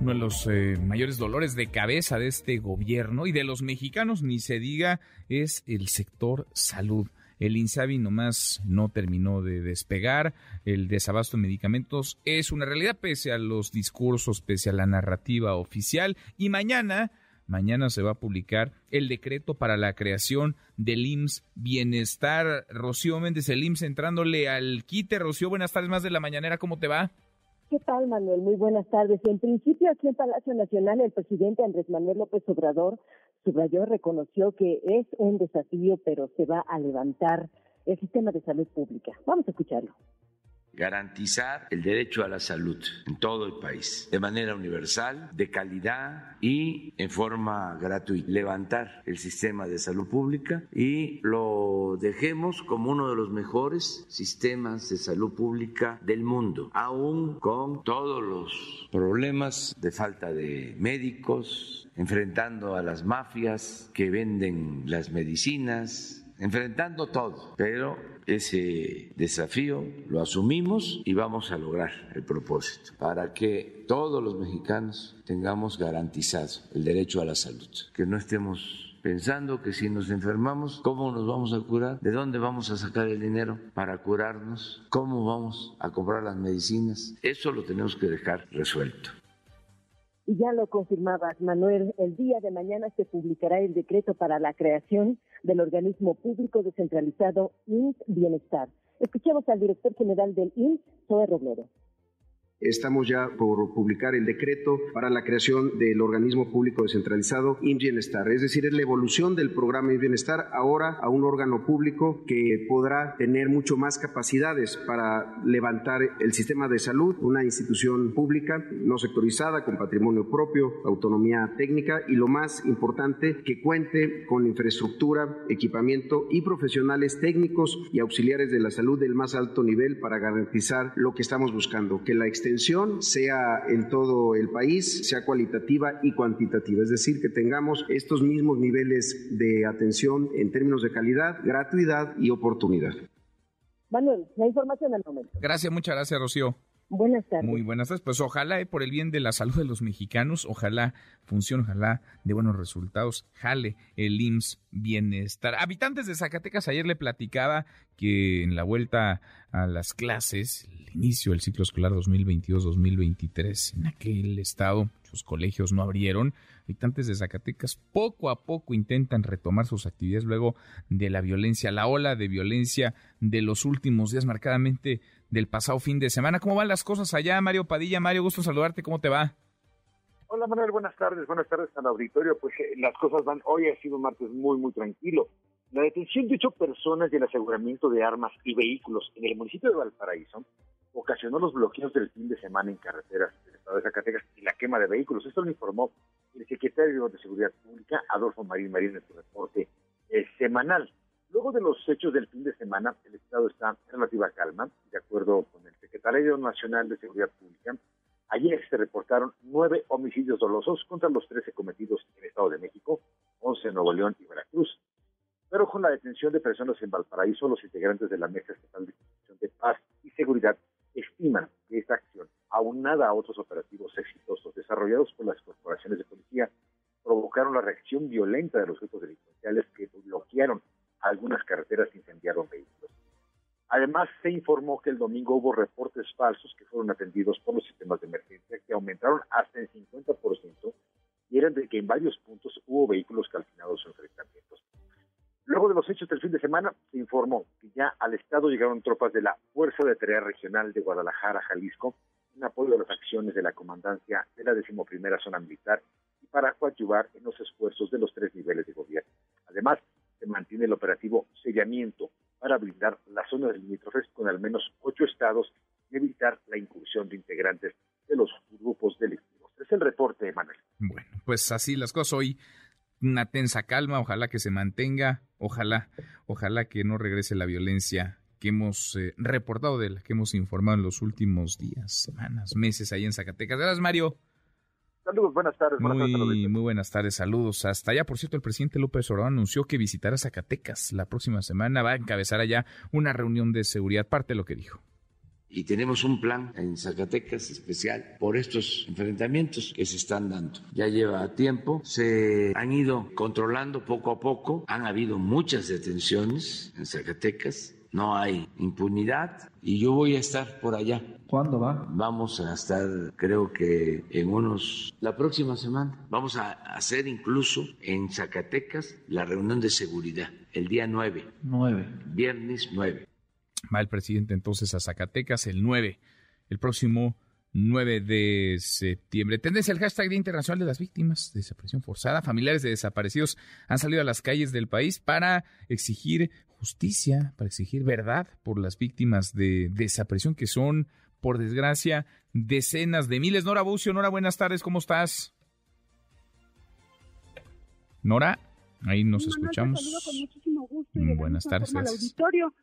Uno de los eh, mayores dolores de cabeza de este gobierno y de los mexicanos, ni se diga, es el sector salud. El INSABI nomás no terminó de despegar. El desabasto de medicamentos es una realidad pese a los discursos, pese a la narrativa oficial. Y mañana, mañana se va a publicar el decreto para la creación del IMSS Bienestar. Rocío Méndez, el IMSS entrándole al quite. Rocío, buenas tardes más de la mañanera. ¿Cómo te va? ¿Qué tal, Manuel? Muy buenas tardes. En principio, aquí en Palacio Nacional, el presidente Andrés Manuel López Obrador subrayó, reconoció que es un desafío, pero se va a levantar el sistema de salud pública. Vamos a escucharlo garantizar el derecho a la salud en todo el país de manera universal, de calidad y en forma gratuita. Levantar el sistema de salud pública y lo dejemos como uno de los mejores sistemas de salud pública del mundo, aún con todos los problemas de falta de médicos, enfrentando a las mafias que venden las medicinas, enfrentando todo, pero ese desafío lo asumimos y vamos a lograr el propósito para que todos los mexicanos tengamos garantizado el derecho a la salud, que no estemos pensando que si nos enfermamos, ¿cómo nos vamos a curar? ¿De dónde vamos a sacar el dinero para curarnos? ¿Cómo vamos a comprar las medicinas? Eso lo tenemos que dejar resuelto. Y ya lo confirmabas, Manuel, el día de mañana se publicará el decreto para la creación del organismo público descentralizado INS Bienestar. Escuchemos al director general del INS, Zoe Robledo. Estamos ya por publicar el decreto para la creación del organismo público descentralizado Bienestar, es decir, es la evolución del programa Bienestar ahora a un órgano público que podrá tener mucho más capacidades para levantar el sistema de salud, una institución pública no sectorizada, con patrimonio propio, autonomía técnica y lo más importante, que cuente con infraestructura, equipamiento y profesionales técnicos y auxiliares de la salud del más alto nivel para garantizar lo que estamos buscando, que la extensión sea en todo el país, sea cualitativa y cuantitativa, es decir, que tengamos estos mismos niveles de atención en términos de calidad, gratuidad y oportunidad. Manuel, la información al momento. Gracias, muchas gracias, Rocío. Buenas tardes. Muy buenas tardes. Pues ojalá, eh, por el bien de la salud de los mexicanos, ojalá funcione, ojalá de buenos resultados, jale el IMSS Bienestar. Habitantes de Zacatecas, ayer le platicaba que en la vuelta a las clases, el inicio del ciclo escolar 2022-2023, en aquel estado, muchos colegios no abrieron. Habitantes de Zacatecas poco a poco intentan retomar sus actividades luego de la violencia, la ola de violencia de los últimos días, marcadamente del pasado fin de semana. ¿Cómo van las cosas allá, Mario Padilla? Mario, gusto saludarte, ¿cómo te va? Hola Manuel, buenas tardes, buenas tardes al auditorio. Pues eh, las cosas van, hoy ha sido un martes muy, muy tranquilo. La detención de ocho personas y el aseguramiento de armas y vehículos en el municipio de Valparaíso ocasionó los bloqueos del fin de semana en carreteras del estado de Zacatecas y la quema de vehículos. Esto lo informó el secretario de Seguridad Pública, Adolfo Marín Marín, en su reporte eh, semanal. Luego de los hechos del fin de semana, el Estado está en relativa calma, de acuerdo con el Secretario Nacional de Seguridad Pública. Ayer se reportaron nueve homicidios dolosos contra los trece cometidos en el Estado de México, once en Nuevo León y Veracruz. Pero con la detención de personas en Valparaíso, los integrantes de la Mesa Estatal de de Paz y Seguridad estiman que esta acción, aunada a otros operativos exitosos desarrollados por las corporaciones de policía, provocaron la reacción violenta de los grupos delincuenciales que bloquearon algunas carreteras incendiaron vehículos. Además, se informó que el domingo hubo reportes falsos que fueron atendidos por los sistemas de emergencia que aumentaron hasta el 50% y eran de que en varios puntos hubo vehículos calcinados en enfrentamientos. Luego de los hechos del fin de semana, se informó que ya al Estado llegaron tropas de la Fuerza de Tarea Regional de Guadalajara, Jalisco, en apoyo a las acciones de la comandancia de la decimoprimera zona militar y para coadyuvar en los esfuerzos de los tres niveles de gobierno. Además, se mantiene el operativo sellamiento para blindar las zonas limítrofes con al menos ocho estados y evitar la incursión de integrantes de los grupos delictivos. Es el reporte, Manuel. Bueno, pues así las cosas hoy una tensa calma, ojalá que se mantenga, ojalá, ojalá que no regrese la violencia que hemos eh, reportado de la que hemos informado en los últimos días, semanas, meses ahí en Zacatecas. Gracias, Mario. Saludos, buenas tardes. muy, muy buenas tardes, saludos. Hasta allá, por cierto, el presidente López Obrador anunció que visitará Zacatecas la próxima semana, va a encabezar allá una reunión de seguridad, parte de lo que dijo y tenemos un plan en Zacatecas especial por estos enfrentamientos que se están dando. Ya lleva tiempo, se han ido controlando poco a poco, han habido muchas detenciones en Zacatecas, no hay impunidad y yo voy a estar por allá. ¿Cuándo va? Vamos a estar, creo que en unos, la próxima semana. Vamos a hacer incluso en Zacatecas la reunión de seguridad, el día 9. 9. Viernes 9. Va el presidente entonces a Zacatecas el 9, el próximo 9 de septiembre. Tendencia el hashtag Día Internacional de las Víctimas de Desaparición Forzada. Familiares de desaparecidos han salido a las calles del país para exigir justicia, para exigir verdad por las víctimas de desaparición que son, por desgracia, decenas de miles. Nora Bucio, Nora, buenas tardes, ¿cómo estás? Nora, ahí nos escuchamos. buenas tardes. auditorio.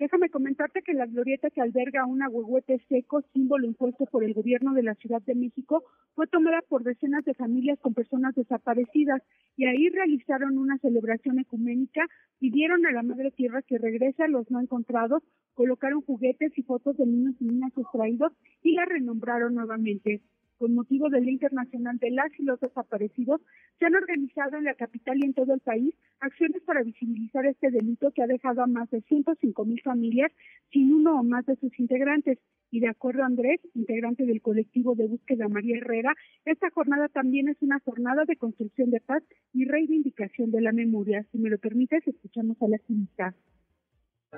Déjame comentarte que la glorieta que alberga un agüehuete seco, símbolo impuesto por el gobierno de la Ciudad de México, fue tomada por decenas de familias con personas desaparecidas y ahí realizaron una celebración ecuménica, pidieron a la Madre Tierra que regrese a los no encontrados, colocaron juguetes y fotos de niños y niñas extraídos y la renombraron nuevamente con motivo del Día Internacional de las y los Desaparecidos, se han organizado en la capital y en todo el país acciones para visibilizar este delito que ha dejado a más de 105 mil familias sin uno o más de sus integrantes. Y de acuerdo a Andrés, integrante del colectivo de búsqueda María Herrera, esta jornada también es una jornada de construcción de paz y reivindicación de la memoria. Si me lo permites, escuchamos a la activista.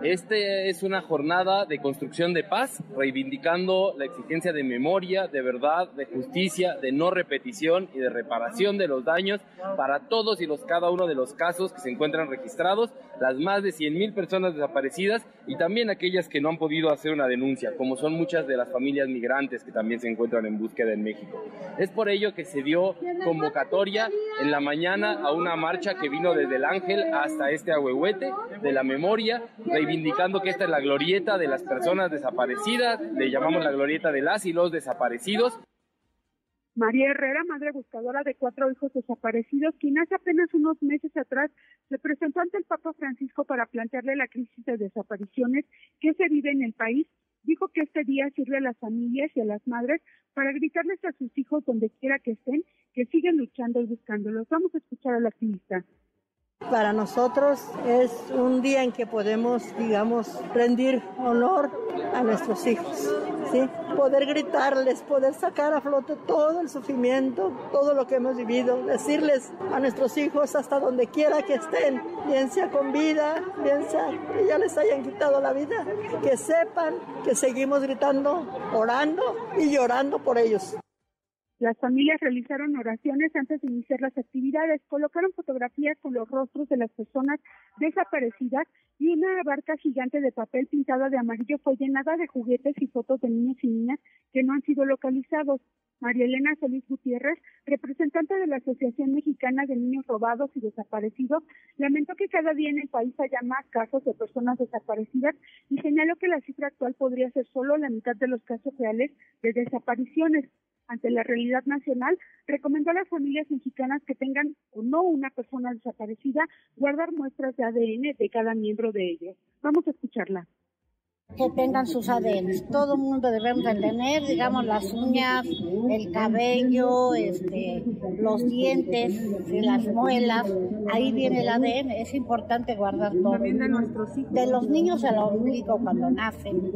Esta es una jornada de construcción de paz, reivindicando la exigencia de memoria, de verdad, de justicia, de no repetición y de reparación de los daños para todos y los cada uno de los casos que se encuentran registrados, las más de 100.000 personas desaparecidas y también aquellas que no han podido hacer una denuncia, como son muchas de las familias migrantes que también se encuentran en búsqueda en México. Es por ello que se dio convocatoria en la mañana a una marcha que vino desde el Ángel hasta este Ahuehuete de la memoria, reivindicando que esta es la glorieta de las personas desaparecidas, le llamamos la glorieta de las y los desaparecidos. María Herrera, madre buscadora de cuatro hijos desaparecidos, quien hace apenas unos meses atrás se presentó ante el Papa Francisco para plantearle la crisis de desapariciones que se vive en el país, dijo que este día sirve a las familias y a las madres para gritarles a sus hijos donde quiera que estén que siguen luchando y buscándolos. Vamos a escuchar a la activista. Para nosotros es un día en que podemos, digamos, rendir honor a nuestros hijos, ¿sí? Poder gritarles, poder sacar a flote todo el sufrimiento, todo lo que hemos vivido, decirles a nuestros hijos hasta donde quiera que estén, bien sea con vida, bien sea que ya les hayan quitado la vida, que sepan que seguimos gritando, orando y llorando por ellos. Las familias realizaron oraciones antes de iniciar las actividades, colocaron fotografías con los rostros de las personas desaparecidas y una barca gigante de papel pintada de amarillo fue llenada de juguetes y fotos de niños y niñas que no han sido localizados. María Elena Solís Gutiérrez, representante de la Asociación Mexicana de Niños Robados y Desaparecidos, lamentó que cada día en el país haya más casos de personas desaparecidas y señaló que la cifra actual podría ser solo la mitad de los casos reales de desapariciones. Ante la realidad nacional, recomendó a las familias mexicanas que tengan o no una persona desaparecida guardar muestras de ADN de cada miembro de ellos. Vamos a escucharla que tengan sus ADN. Todo el mundo debemos de tener, digamos, las uñas, el cabello, este, los dientes, las muelas. Ahí viene el ADN. Es importante guardar todo. También de nuestros hijos. De los niños al ombligo cuando nacen.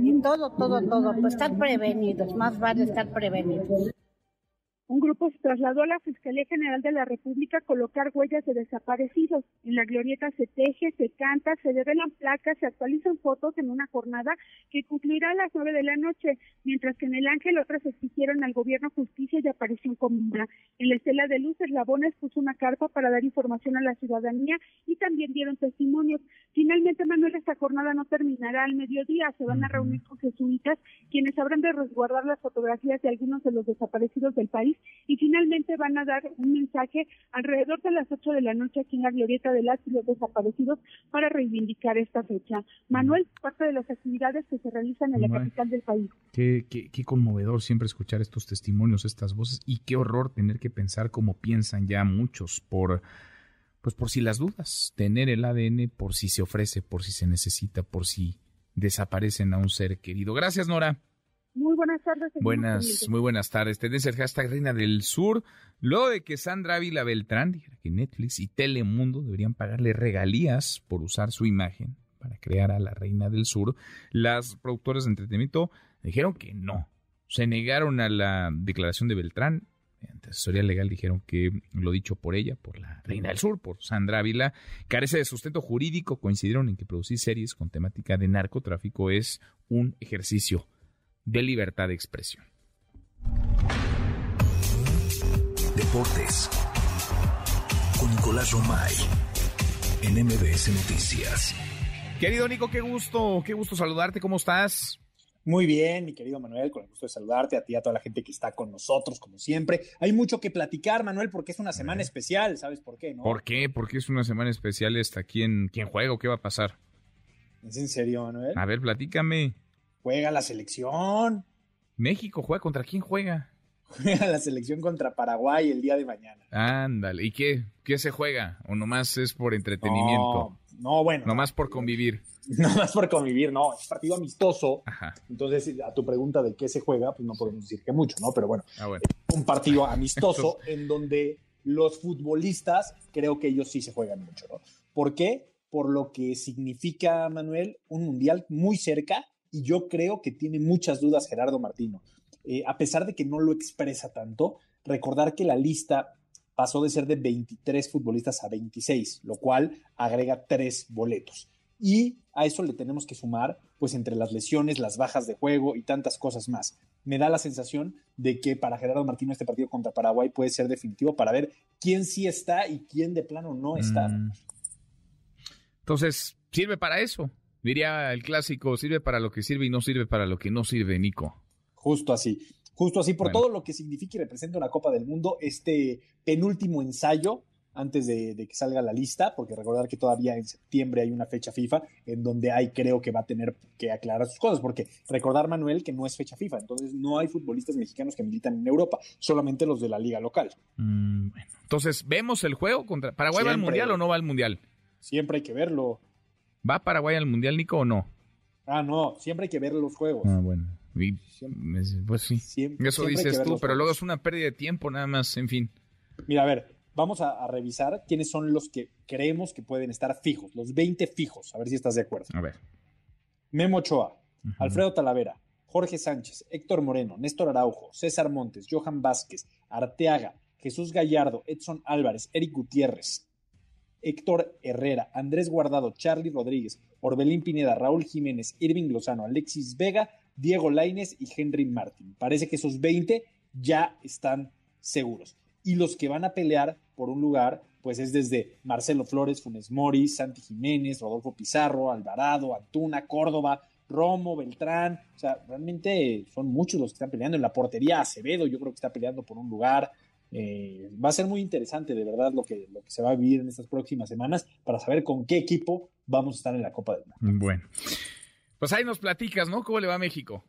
Y todo, todo, todo. Pues estar prevenidos. Más vale estar prevenidos. Un grupo se trasladó a la Fiscalía General de la República a colocar huellas de desaparecidos. En la glorieta se teje, se canta, se develan placas, se actualizan fotos en una jornada que concluirá a las nueve de la noche, mientras que en el Ángel otras exigieron al gobierno justicia y aparición vida. En la Estela de Luz, Eslabones puso una carpa para dar información a la ciudadanía y también dieron testimonios. Finalmente, Manuel, esta jornada no terminará al mediodía. Se van a reunir con jesuitas, quienes habrán de resguardar las fotografías de algunos de los desaparecidos del país y finalmente van a dar un mensaje alrededor de las 8 de la noche aquí en la Glorieta de las y los Desaparecidos para reivindicar esta fecha. Manuel, parte de las actividades que se realizan en la capital del país. Qué, qué, qué conmovedor siempre escuchar estos testimonios, estas voces y qué horror tener que pensar como piensan ya muchos por pues por si las dudas, tener el ADN por si se ofrece, por si se necesita, por si desaparecen a un ser querido. Gracias, Nora. Muy buenas tardes. Buenas, muy buenas tardes. Tendencia el hashtag Reina del Sur. Luego de que Sandra Ávila Beltrán dijera que Netflix y Telemundo deberían pagarle regalías por usar su imagen para crear a la Reina del Sur, las productoras de entretenimiento dijeron que no. Se negaron a la declaración de Beltrán. Ante asesoría legal dijeron que lo dicho por ella, por la Reina del Sur, por Sandra Ávila, carece de sustento jurídico. Coincidieron en que producir series con temática de narcotráfico es un ejercicio de libertad de expresión. Deportes con Nicolás Romay en MBS Noticias. Querido Nico, qué gusto, qué gusto saludarte, ¿cómo estás? Muy bien, mi querido Manuel, con el gusto de saludarte a ti y a toda la gente que está con nosotros, como siempre. Hay mucho que platicar, Manuel, porque es una semana especial, ¿sabes por qué? No? ¿Por qué? ¿Por qué es una semana especial esta? ¿Quién, quién juega o qué va a pasar? ¿Es en serio, Manuel? A ver, platícame. Juega la selección. México juega contra quién juega? Juega la selección contra Paraguay el día de mañana. Ándale, ¿y qué? ¿Qué se juega? ¿O nomás es por entretenimiento? No, no bueno. Nomás por convivir. Nomás por convivir, no, es partido amistoso. Ajá. Entonces, a tu pregunta de qué se juega, pues no podemos decir que mucho, ¿no? Pero bueno, ah, bueno. un partido amistoso en donde los futbolistas creo que ellos sí se juegan mucho, ¿no? ¿Por qué? Por lo que significa, Manuel, un mundial muy cerca y yo creo que tiene muchas dudas Gerardo Martino. Eh, a pesar de que no lo expresa tanto, recordar que la lista pasó de ser de 23 futbolistas a 26, lo cual agrega tres boletos. Y a eso le tenemos que sumar, pues entre las lesiones, las bajas de juego y tantas cosas más. Me da la sensación de que para Gerardo Martino este partido contra Paraguay puede ser definitivo para ver quién sí está y quién de plano no está. Mm. Entonces, sirve para eso. Diría el clásico, sirve para lo que sirve y no sirve para lo que no sirve, Nico. Justo así, justo así, por todo lo que significa y representa una Copa del Mundo, este penúltimo ensayo antes de, que salga la lista, porque recordar que todavía en septiembre hay una fecha FIFA en donde hay, creo que va a tener que aclarar sus cosas, porque recordar, Manuel, que no es fecha FIFA, entonces no hay futbolistas mexicanos que militan en Europa, solamente los de la liga local. Mm, bueno. Entonces, ¿vemos el juego contra Paraguay va al Mundial o no va al Mundial? Siempre hay que verlo. ¿Va Paraguay al Mundial, Nico, o no? Ah, no, siempre hay que ver los juegos. Ah, bueno. pues sí. Eso dices tú, pero luego es una pérdida de tiempo nada más, en fin. Mira, a ver, vamos a, revisar quiénes son los que creemos que pueden estar fijos, los 20 fijos, a ver si estás de acuerdo. A ver. Memo Ochoa, Alfredo Talavera, Jorge Sánchez, Héctor Moreno, Néstor Araujo, César Montes, Johan Vázquez, Arteaga, Jesús Gallardo, Edson Álvarez, Eric Gutiérrez, Héctor Herrera, Andrés Guardado, Charlie Rodríguez, Orbelín Pineda, Raúl Jiménez, Irving Lozano, Alexis Vega, Diego Laines y Henry Martín. Parece que esos 20 ya están seguros. Y los que van a pelear por un lugar, pues es desde Marcelo Flores, Funes Mori, Santi Jiménez, Rodolfo Pizarro, Alvarado, Antuna, Córdoba, Romo, Beltrán. O sea, realmente son muchos los que están peleando. En la portería, Acevedo, yo creo que está peleando por un lugar. Eh, va a ser muy interesante, de verdad, lo que, lo que se va a vivir en estas próximas semanas para saber con qué equipo vamos a estar en la Copa del Mundo. Bueno, pues ahí nos platicas, ¿no? ¿Cómo le va a México?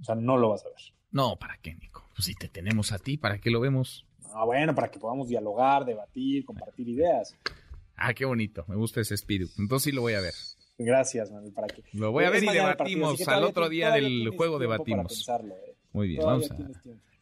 O sea, no lo vas a ver. No, ¿para qué, Nico? Pues si te tenemos a ti, ¿para qué lo vemos? Ah, bueno, para que podamos dialogar, debatir, compartir ideas. Ah, qué bonito, me gusta ese espíritu. Entonces sí lo voy a ver. Gracias, Manuel, para que... Lo voy a ver y debatimos. Al otro día del juego debatimos. ¿eh? Muy bien, vamos a,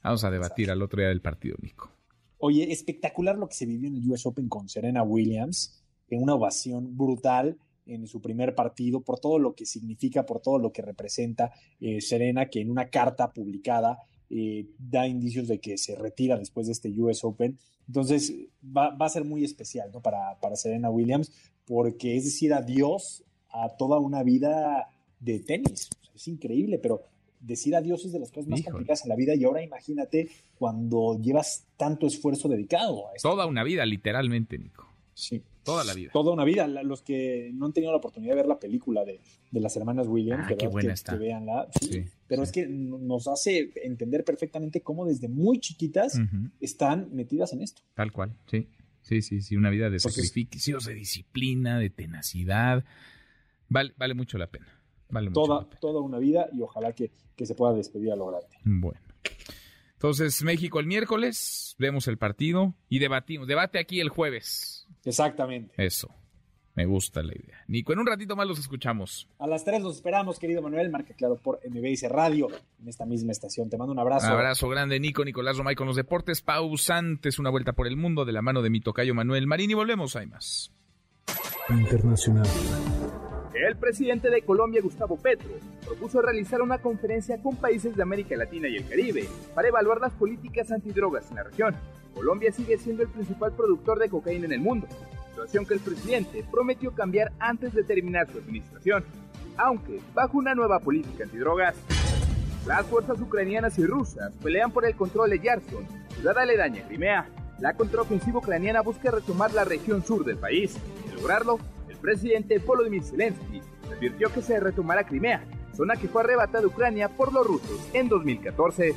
vamos a debatir al otro día del partido, Nico. Oye, espectacular lo que se vivió en el US Open con Serena Williams, en una ovación brutal en su primer partido, por todo lo que significa, por todo lo que representa eh, Serena, que en una carta publicada eh, da indicios de que se retira después de este US Open. Entonces va, va a ser muy especial ¿no? para, para Serena Williams, porque es decir adiós a toda una vida de tenis. es increíble, pero decir adiós es de las cosas más complicadas en la vida y ahora imagínate cuando llevas tanto esfuerzo dedicado a esto. Toda una vida, literalmente, Nico. Sí. Toda la vida. Toda una vida. Los que no han tenido la oportunidad de ver la película de, las hermanas Williams, ah, qué buena que, veanla. Sí, pero es que nos hace entender perfectamente cómo desde muy chiquitas están metidas en esto. Tal cual, sí. Sí, sí, sí, una vida de sacrificios, de disciplina, de tenacidad. Vale, vale mucho la pena. Vale toda, toda una vida y ojalá que, que se pueda despedir a lo grande. Bueno. Entonces, México el miércoles, vemos el partido y debatimos. Debate aquí el jueves. Exactamente. Eso. Me gusta la idea. Nico, en un ratito más los escuchamos. A las 3 los esperamos, querido Manuel. Marca claro por MBS Radio en esta misma estación. Te mando un abrazo. Un abrazo grande, Nico, Nicolás Romay con los deportes pausantes. Una vuelta por el mundo de la mano de mi tocayo Manuel Marín y volvemos. Hay más. Internacional. El presidente de Colombia, Gustavo Petro, propuso realizar una conferencia con países de América Latina y el Caribe para evaluar las políticas antidrogas en la región. Colombia sigue siendo el principal productor de cocaína en el mundo, situación que el presidente prometió cambiar antes de terminar su administración, aunque bajo una nueva política antidrogas. Las fuerzas ucranianas y rusas pelean por el control de Yarson, ciudad aledaña a Crimea. La contraofensiva ucraniana busca retomar la región sur del país. Lograrlo, presidente Volodymyr Zelensky advirtió que se retomará Crimea, zona que fue arrebatada a Ucrania por los rusos en 2014.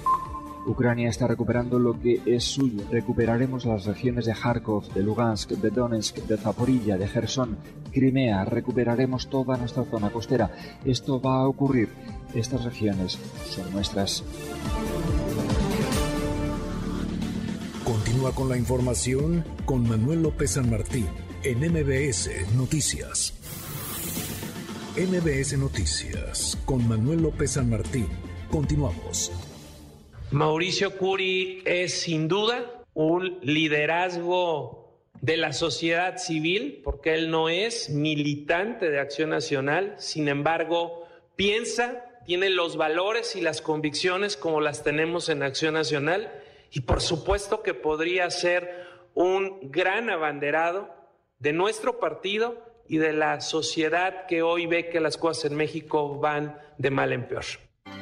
Ucrania está recuperando lo que es suyo. Recuperaremos las regiones de Kharkov, de Lugansk, de Donetsk, de Zaporilla, de Gerson, Crimea. Recuperaremos toda nuestra zona costera. Esto va a ocurrir. Estas regiones son nuestras. Continúa con la información con Manuel López San Martín en MBS Noticias. MBS Noticias con Manuel López San Martín. Continuamos. Mauricio Curi es sin duda un liderazgo de la sociedad civil, porque él no es militante de Acción Nacional, sin embargo, piensa, tiene los valores y las convicciones como las tenemos en Acción Nacional, y por supuesto que podría ser un gran abanderado de nuestro partido y de la sociedad que hoy ve que las cosas en México van de mal en peor.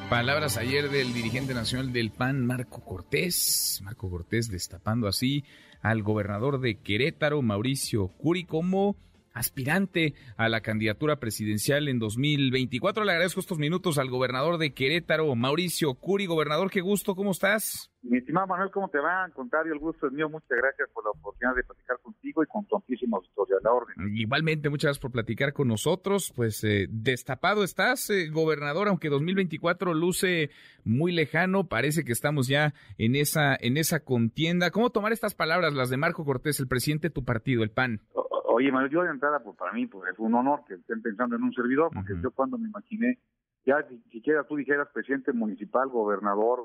Palabras ayer del dirigente nacional del PAN, Marco Cortés. Marco Cortés destapando así al gobernador de Querétaro, Mauricio Curi, como aspirante a la candidatura presidencial en 2024. Le agradezco estos minutos al gobernador de Querétaro, Mauricio Curi. Gobernador, qué gusto, ¿cómo estás? Mi estimado Manuel, ¿cómo te va? Al contrario, el gusto es mío. Muchas gracias por la oportunidad de platicar contigo y con tu amplísima auditorio a la orden. Igualmente, muchas gracias por platicar con nosotros. Pues eh, destapado estás, eh, gobernador, aunque 2024 luce muy lejano, parece que estamos ya en esa, en esa contienda. ¿Cómo tomar estas palabras, las de Marco Cortés, el presidente de tu partido, el PAN? Oye, Manuel, yo de entrada, pues para mí pues, es un honor que estén pensando en un servidor, porque yo cuando me imaginé, ya siquiera tú dijeras presidente municipal, gobernador,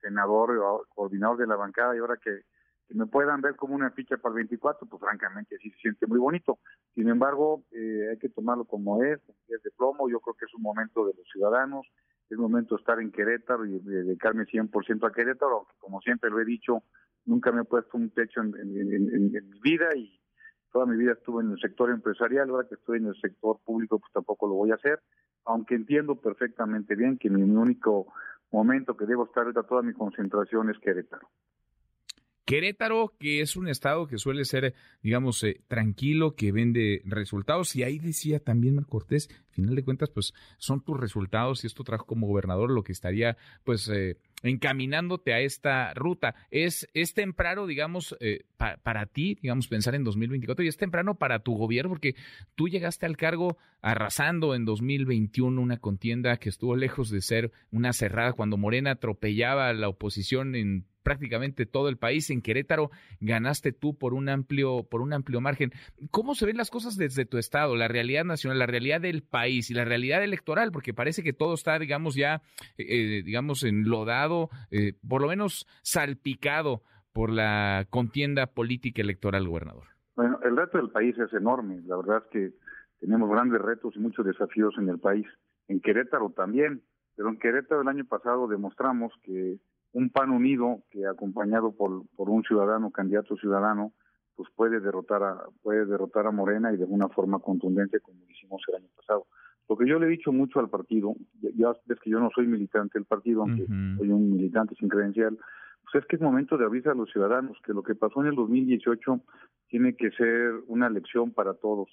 senador, coordinador de la bancada, y ahora que, me puedan ver como una ficha para el 24, pues francamente sí se siente muy bonito. Sin embargo, eh, hay que tomarlo como es, es de plomo, yo creo que es un momento de los ciudadanos, es momento de estar en Querétaro y dedicarme 100% a Querétaro, aunque como siempre lo he dicho, nunca me he puesto un techo en, en mi vida y toda mi vida estuve en el sector empresarial, ahora que estoy en el sector público, pues tampoco lo voy a hacer, aunque entiendo perfectamente bien que mi único momento que debo estar ahorita toda mi concentración es Querétaro. Querétaro, que es un estado que suele ser, digamos, eh, tranquilo, que vende resultados. Y ahí decía también Mar Cortés, al final de cuentas, pues son tus resultados y esto trajo como gobernador lo que estaría, pues, eh, encaminándote a esta ruta. Es, es temprano, digamos, eh, para ti, digamos, pensar en 2024 y es temprano para tu gobierno porque tú llegaste al cargo arrasando en 2021 una contienda que estuvo lejos de ser una cerrada cuando Morena atropellaba a la oposición en prácticamente todo el país. En Querétaro ganaste tú por un amplio, por un amplio margen. ¿Cómo se ven las cosas desde tu estado, la realidad nacional, la realidad del país y la realidad electoral? Porque parece que todo está, digamos, ya, eh, digamos, enlodado, eh, por lo menos salpicado por la contienda política electoral, gobernador. Bueno, el reto del país es enorme. La verdad es que tenemos grandes retos y muchos desafíos en el país. En Querétaro también. Pero en Querétaro el año pasado demostramos que un PAN unido que acompañado por, por un ciudadano, candidato ciudadano, pues puede derrotar a puede derrotar a Morena y de una forma contundente como hicimos el año pasado. Lo que yo le he dicho mucho al partido, ya ves que yo no soy militante del partido, aunque soy un militante sin credencial, pues es que es momento de avisar a los ciudadanos que lo que pasó en el 2018 tiene que ser una lección para todos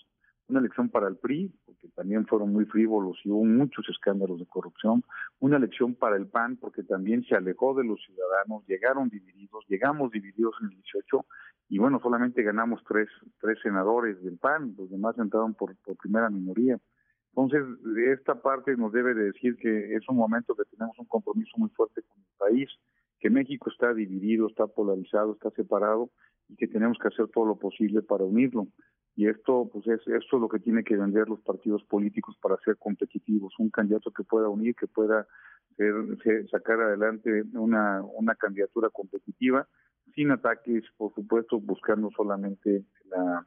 una lección para el PRI, porque también fueron muy frívolos y hubo muchos escándalos de corrupción, una lección para el PAN, porque también se alejó de los ciudadanos, llegaron divididos, llegamos divididos en el 18, y bueno, solamente ganamos tres, tres senadores del PAN, los demás entraron por, por primera minoría. Entonces, esta parte nos debe de decir que es un momento que tenemos un compromiso muy fuerte con el país, que México está dividido, está polarizado, está separado y que tenemos que hacer todo lo posible para unirlo y esto pues es esto es lo que tiene que vender los partidos políticos para ser competitivos. Un candidato que pueda unir que pueda sacar adelante una una candidatura competitiva sin ataques por supuesto buscando solamente la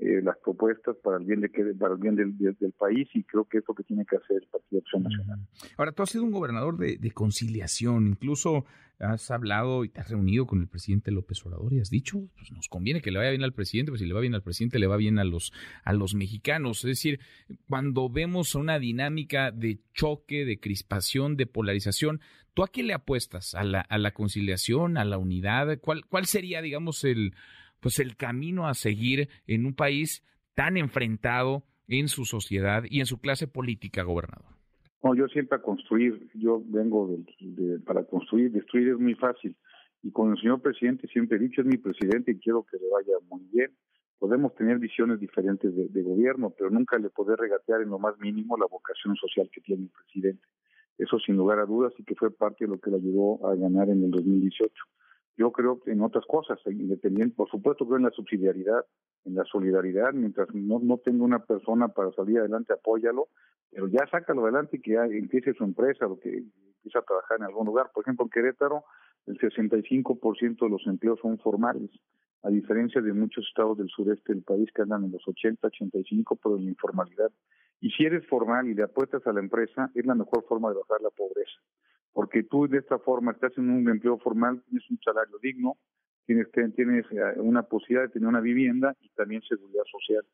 eh, las propuestas para el bien de para el bien del, del, país y creo que es lo que tiene que hacer el Partido Acción Nacional. Ahora, tú has sido un gobernador de, de, conciliación, incluso has hablado y te has reunido con el presidente López Obrador y has dicho, pues nos conviene que le vaya bien al presidente, pues si le va bien al presidente, le va bien a los, a los mexicanos. Es decir, cuando vemos una dinámica de choque, de crispación, de polarización, ¿tú a qué le apuestas? ¿A la, a la conciliación, a la unidad? ¿Cuál, cuál sería, digamos, el pues el camino a seguir en un país tan enfrentado en su sociedad y en su clase política, gobernador? No, yo siempre a construir, yo vengo de, para construir, destruir es muy fácil. Y con el señor presidente siempre he dicho, es mi presidente y quiero que le vaya muy bien. Podemos tener visiones diferentes de, gobierno, pero nunca le poder regatear en lo más mínimo la vocación social que tiene el presidente. Eso sin lugar a dudas y que fue parte de lo que le ayudó a ganar en el 2018 yo creo en otras cosas, independiente, por supuesto creo en la subsidiariedad, en la solidaridad, mientras no, no tenga una persona para salir adelante, apóyalo, pero ya sácalo adelante y que empiece su empresa o que empiece a trabajar en algún lugar. Por ejemplo, en Querétaro, el 65% de los empleos son formales, a diferencia de muchos estados del sureste del país que andan en los 80, 85 por la informalidad. Y si eres formal y le apuestas a la empresa, es la mejor forma de bajar la pobreza porque tú de esta forma estás en un empleo formal, tienes un salario digno, tienes, tienes eh, una posibilidad de tener una vivienda y también seguridad social.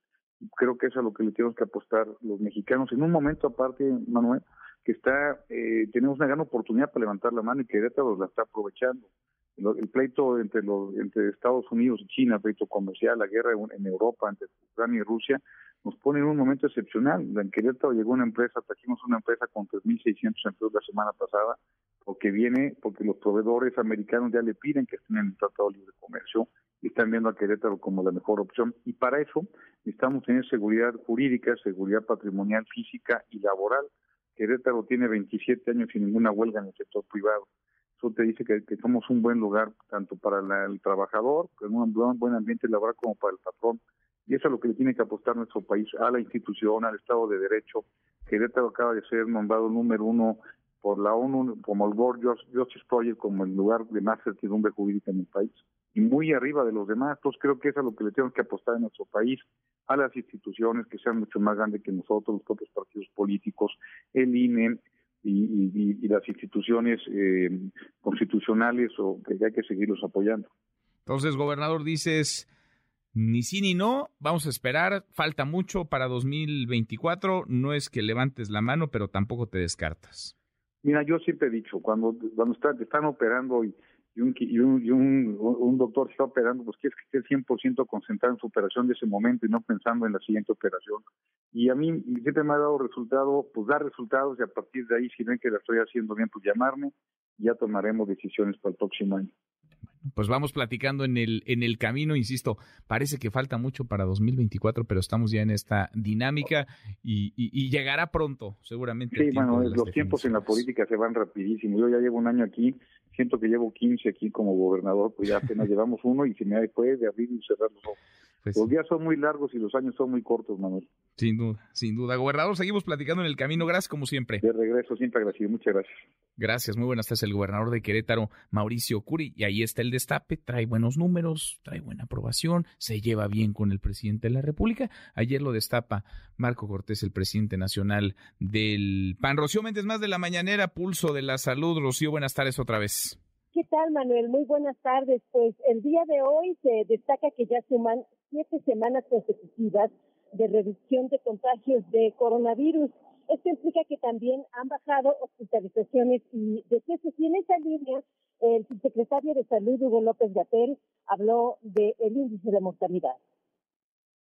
Creo que eso es a lo que le tenemos que apostar los mexicanos. En un momento aparte, Manuel, que está eh, tenemos una gran oportunidad para levantar la mano y que Querétaro la está aprovechando. El, pleito entre los entre Estados Unidos y China, el pleito comercial, la guerra en Europa entre Ucrania y Rusia, nos pone en un momento excepcional. En Querétaro llegó una empresa, trajimos una empresa con 3.600 empleos la semana pasada, porque viene, porque los proveedores americanos ya le piden que estén en el Tratado de Libre Comercio y están viendo a Querétaro como la mejor opción. Y para eso necesitamos tener seguridad jurídica, seguridad patrimonial, física y laboral. Querétaro tiene 27 años sin ninguna huelga en el sector privado. Eso te dice que, somos un buen lugar tanto para el trabajador, con un buen ambiente laboral, como para el patrón y eso es lo que le tiene que apostar nuestro país, a la institución, al Estado de Derecho. Querétaro acaba de ser nombrado número uno por la ONU como el World Justice Project, como el lugar de más certidumbre jurídica en el país, y muy arriba de los demás. Entonces creo que eso es lo que le tenemos que apostar en nuestro país, a las instituciones que sean mucho más grandes que nosotros, los propios partidos políticos, el INE, y, las instituciones eh, constitucionales o que hay que seguirlos apoyando. Entonces, gobernador, dices, ni sí ni no, vamos a esperar, falta mucho para 2024, no es que levantes la mano, pero tampoco te descartas. Mira, yo siempre he dicho, cuando, cuando están, están operando y, y, un, y, un, y un, un, doctor está operando, pues quieres que esté 100% concentrado en su operación de ese momento y no pensando en la siguiente operación. Y a mí siempre me ha dado resultado, pues dar resultados y a partir de ahí, si ven que la estoy haciendo bien, pues llamarme y ya tomaremos decisiones para el próximo año pues vamos platicando en el, en el camino, insisto, parece que falta mucho para 2024, pero estamos ya en esta dinámica y, y, llegará pronto, seguramente. Sí, bueno, los tiempos en la política se van rapidísimo. Yo ya llevo un año aquí, siento que llevo 15 aquí como gobernador, pues ya apenas llevamos uno y se me puede de abrir y cerrar los ojos. Pues los días son muy largos y los años son muy cortos, Manuel. Sin duda, sin duda. Gobernador, seguimos platicando en el camino. Gracias, como siempre. De regreso, siempre agradecido. Muchas gracias. Gracias, muy buenas tardes. El gobernador de Querétaro, Mauricio Curi. Y ahí está el destape. Trae buenos números, trae buena aprobación, se lleva bien con el presidente de la República. Ayer lo destapa Marco Cortés, el presidente nacional del PAN. Rocío Méndez, más de la mañanera, pulso de la salud. Rocío, buenas tardes otra vez. ¿Qué tal, Manuel? Muy buenas tardes. Pues el día de hoy se destaca que ya suman siete semanas consecutivas de reducción de contagios de coronavirus. Esto implica que también han bajado hospitalizaciones y decesos. Y en esa línea, el subsecretario de Salud, Hugo López Gatel, habló del índice de mortalidad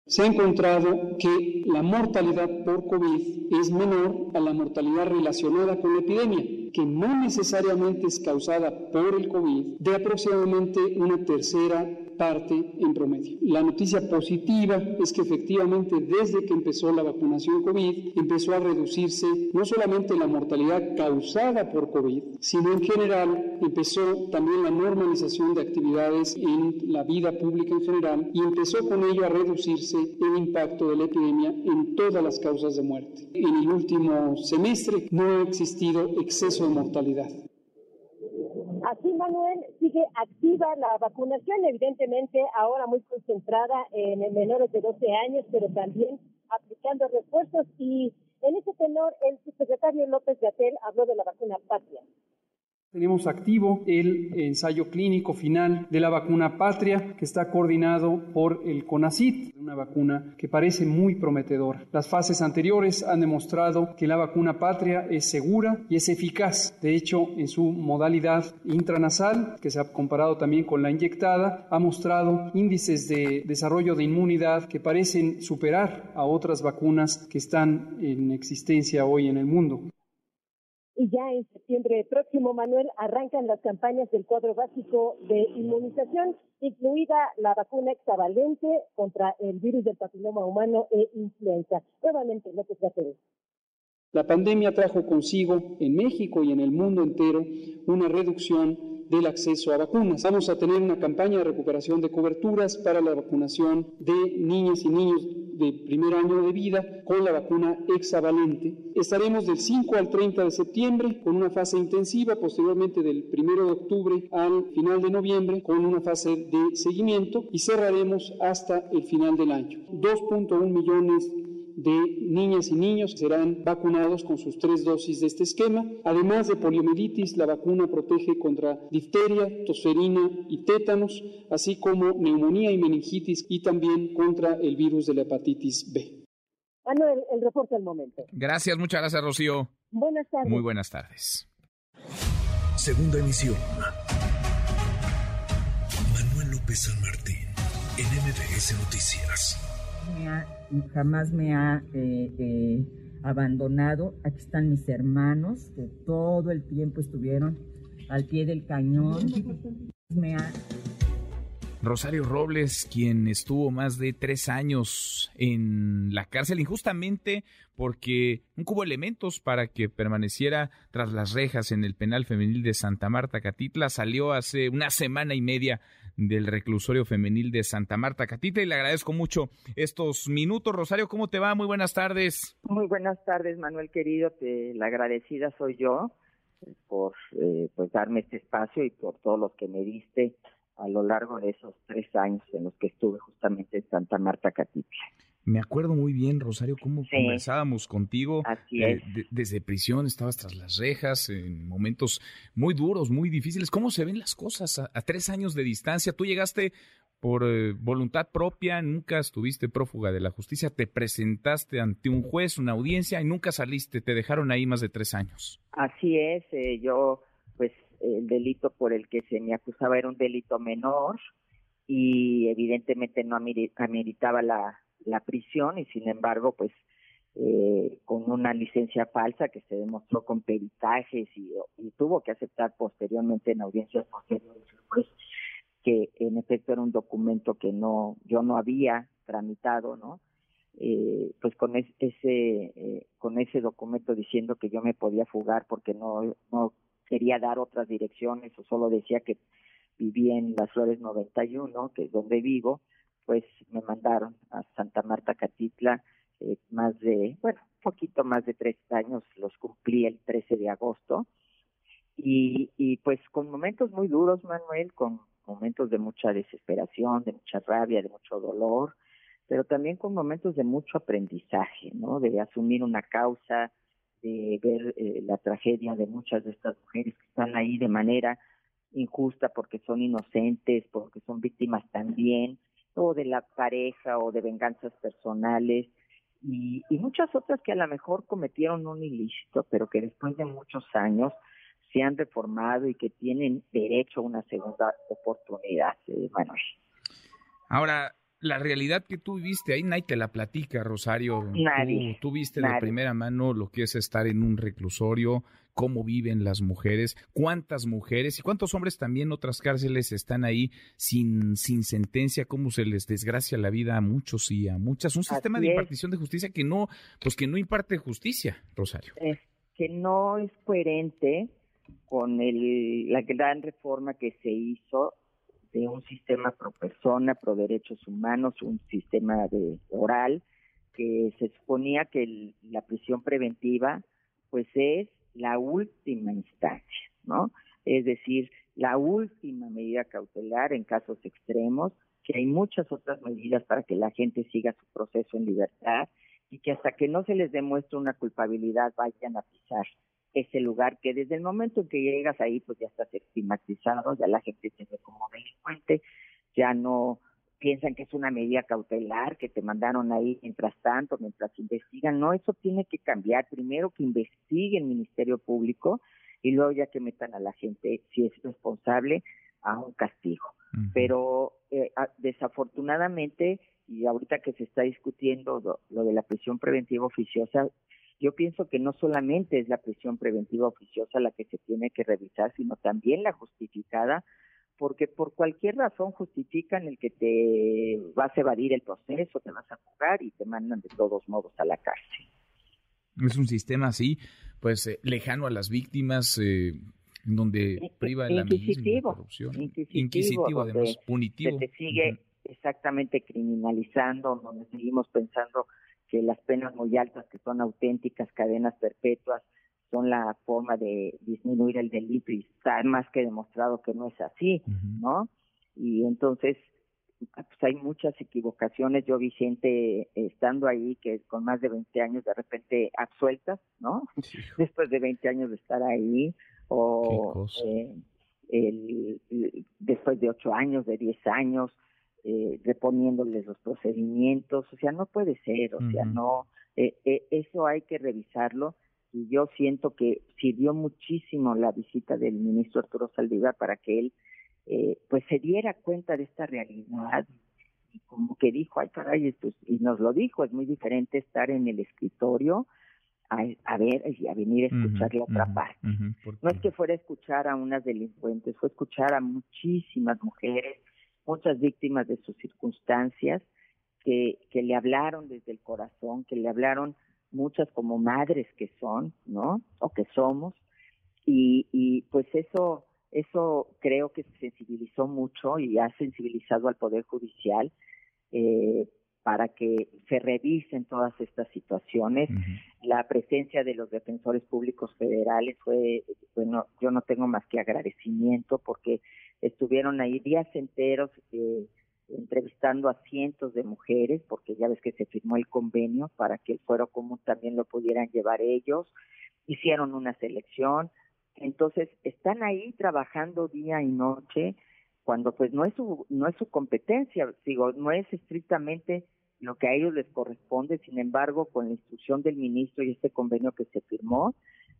se ha encontrado que la mortalidad por COVID es menor a la mortalidad relacionada con la epidemia, que no necesariamente es causada por el COVID, de aproximadamente una tercera parte en promedio. La noticia positiva es que efectivamente desde que empezó la vacunación COVID empezó a reducirse no solamente la mortalidad causada por COVID, sino en general empezó también la normalización de actividades en la vida pública en general y empezó con ello a reducirse el impacto de la epidemia en todas las causas de muerte. En el último semestre no ha existido exceso de mortalidad. Así, Manuel, sigue activa la vacunación, evidentemente ahora muy concentrada en menores de 12 años, pero también aplicando refuerzos. Y en ese tenor, el subsecretario López Gatel habló de la vacuna Patria. Tenemos activo el ensayo clínico final de la vacuna Patria, que está coordinado por el CONACIT, una vacuna que parece muy prometedora. Las fases anteriores han demostrado que la vacuna Patria es segura y es eficaz. De hecho, en su modalidad intranasal, que se ha comparado también con la inyectada, ha mostrado índices de desarrollo de inmunidad que parecen superar a otras vacunas que están en existencia hoy en el mundo y ya en septiembre próximo, Manuel, arrancan las campañas del cuadro básico de inmunización, incluida la vacuna hexavalente contra el virus del papiloma humano e influenza. Nuevamente, López Gatell. La pandemia trajo consigo en México y en el mundo entero una reducción del acceso a vacunas. Vamos a tener una campaña de recuperación de coberturas para la vacunación de niñas y niños de primer año de vida con la vacuna hexavalente. Estaremos del 5 al 30 de septiembre con una fase intensiva, posteriormente del 1 de octubre al final de noviembre con una fase de seguimiento y cerraremos hasta el final del año. 2.1 millones de niñas y niños serán vacunados con sus tres dosis de este esquema. Además de poliomielitis, la vacuna protege contra difteria, tosferina y tétanos, así como neumonía y meningitis y también contra el virus de la hepatitis B. Manuel, el reporte al momento. Gracias, muchas gracias, Rocío. Buenas tardes. Muy buenas tardes. Segunda emisión. Manuel López San Martín, en MBS Noticias jamás me ha eh, eh, abandonado. Aquí están mis hermanos que todo el tiempo estuvieron al pie del cañón. Rosario Robles, quien estuvo más de tres años en la cárcel injustamente porque no hubo elementos para que permaneciera tras las rejas en el penal femenil de Santa Marta Catitla, salió hace una semana y media del reclusorio femenil de Santa Marta Catitla y le agradezco mucho estos minutos. Rosario, ¿cómo te va? Muy buenas tardes. Muy buenas tardes, Manuel querido. Te, la agradecida soy yo por eh, pues darme este espacio y por todos los que me diste a lo largo de esos tres años en los que estuve justamente en Santa Marta Catitla. Me acuerdo muy bien, Rosario, cómo conversábamos contigo. Así eh, desde prisión estabas tras las rejas, en momentos muy duros, muy difíciles. ¿Cómo se ven las cosas a, tres años de distancia? Tú llegaste por eh, voluntad propia, nunca estuviste prófuga de la justicia, te presentaste ante un juez, una audiencia y nunca saliste, te dejaron ahí más de tres años. Así es, eh, yo pues el delito por el que se me acusaba era un delito menor y evidentemente no ameritaba la, la prisión y sin embargo pues eh, con una licencia falsa que se demostró con peritajes y, tuvo que aceptar posteriormente en audiencias posteriores pues, que en efecto era un documento que no yo no había tramitado no eh, pues con ese eh, con ese documento diciendo que yo me podía fugar porque no no quería dar otras direcciones o solo decía que vivía en las Flores 91 que es donde vivo pues me mandaron a Santa Marta Catitla eh, más de, bueno, un poquito más de tres años, los cumplí el 13 de agosto. Y, y pues con momentos muy duros, Manuel, con momentos de mucha desesperación, de mucha rabia, de mucho dolor, pero también con momentos de mucho aprendizaje, ¿no? De asumir una causa, de ver eh, la tragedia de muchas de estas mujeres que están ahí de manera injusta porque son inocentes, porque son víctimas también, o de la pareja o de venganzas personales y, muchas otras que a lo mejor cometieron un ilícito, pero que después de muchos años se han reformado y que tienen derecho a una segunda oportunidad, eh, Manuel. Ahora, la realidad que tú viviste ahí, nadie te la platica, Rosario. Nadie. Tú, viste de primera mano lo que es estar en un reclusorio, cómo viven las mujeres, cuántas mujeres y cuántos hombres también en otras cárceles están ahí sin, sin sentencia, cómo se les desgracia la vida a muchos y a muchas. Un sistema de impartición de justicia que no, pues que no imparte justicia, Rosario. Es que no es coherente con el, la gran reforma que se hizo de un sistema pro persona, pro derechos humanos, un sistema de oral, que se suponía que la prisión preventiva pues es la última instancia, ¿no? Es decir, la última medida cautelar en casos extremos, que hay muchas otras medidas para que la gente siga su proceso en libertad y que hasta que no se les demuestre una culpabilidad vayan a pisar ese lugar que desde el momento en que llegas ahí pues ya estás estigmatizado, ya la gente te ve como delincuente, ya no piensan que es una medida cautelar que te mandaron ahí mientras tanto, mientras investigan. No, eso tiene que cambiar. Primero que investigue el Ministerio Público y luego ya que metan a la gente, si es responsable, a un castigo. Pero eh, desafortunadamente, y ahorita que se está discutiendo lo, lo de la prisión preventiva oficiosa, yo pienso que no solamente es la prisión preventiva oficiosa la que se tiene que revisar, sino también la justificada porque por cualquier razón justifican el que te vas a evadir el proceso, te vas a jugar y te mandan de todos modos a la cárcel. Es un sistema así, pues eh, lejano a las víctimas, eh, donde priva la misma corrupción. Inquisitivo, además, punitivo. Se te sigue exactamente criminalizando, donde seguimos pensando que las penas muy altas, que son auténticas cadenas perpetuas, son la forma de disminuir el delito y está más que demostrado que no es así, ¿no? Y entonces, pues hay muchas equivocaciones. Yo vi gente estando ahí que con más de 20 años de repente absueltas, ¿no? Después de 20 años de estar ahí, o eh, el, después de 8 años, de 10 años, eh, reponiéndoles los procedimientos, o sea, no puede ser, o sea, no, eh, eh, eso hay que revisarlo y yo siento que sirvió muchísimo la visita del ministro Arturo Saldívar para que él eh, pues se diera cuenta de esta realidad y como que dijo, ay caray, esto y nos lo dijo, es muy diferente estar en el escritorio a, a ver y a venir a escuchar la otra parte. no es que fuera a escuchar a unas delincuentes, fue escuchar a muchísimas mujeres, muchas víctimas de sus circunstancias, que, que le hablaron desde el corazón, que le hablaron muchas como madres que son, ¿no? O que somos. Y, y pues eso, eso creo que sensibilizó mucho y ha sensibilizado al Poder Judicial eh, para que se revisen todas estas situaciones. La presencia de los defensores públicos federales fue, bueno, yo no tengo más que agradecimiento porque estuvieron ahí días enteros eh, entrevistando a cientos de mujeres, porque ya ves que se firmó el convenio para que el fuero común también lo pudieran llevar ellos, hicieron una selección, entonces están ahí trabajando día y noche cuando pues no es su, no es su competencia, digo, no es estrictamente lo que a ellos les corresponde, sin embargo, con la instrucción del ministro y este convenio que se firmó,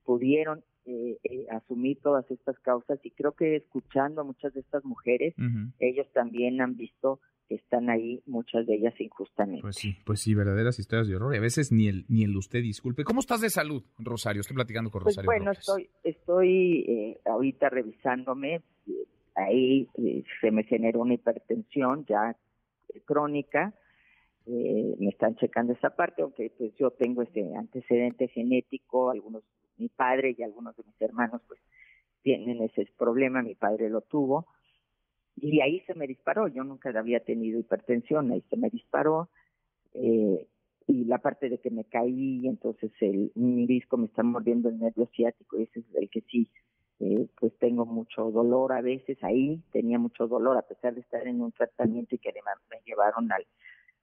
pudieron eh, eh, asumir todas estas causas y creo que escuchando a muchas de estas mujeres, ellos también han visto que están ahí, muchas de ellas injustamente. Pues sí, pues sí, verdaderas historias de horror y a veces ni el, ni el usted disculpe. ¿Cómo estás de salud, Rosario? Estoy platicando con pues Rosario. Bueno, estoy, estoy eh, ahorita revisándome, ahí se me generó una hipertensión ya crónica, me están checando esa parte, aunque pues yo tengo ese antecedente genético, algunos mi padre y algunos de mis hermanos pues tienen ese problema, mi padre lo tuvo, y ahí se me disparó, yo nunca había tenido hipertensión, ahí se me disparó, eh, y la parte de que me caí, entonces el, mi disco me está mordiendo el nervio ciático, y ese es el que sí, eh, pues tengo mucho dolor a veces, ahí tenía mucho dolor, a pesar de estar en un tratamiento y que me, me llevaron al,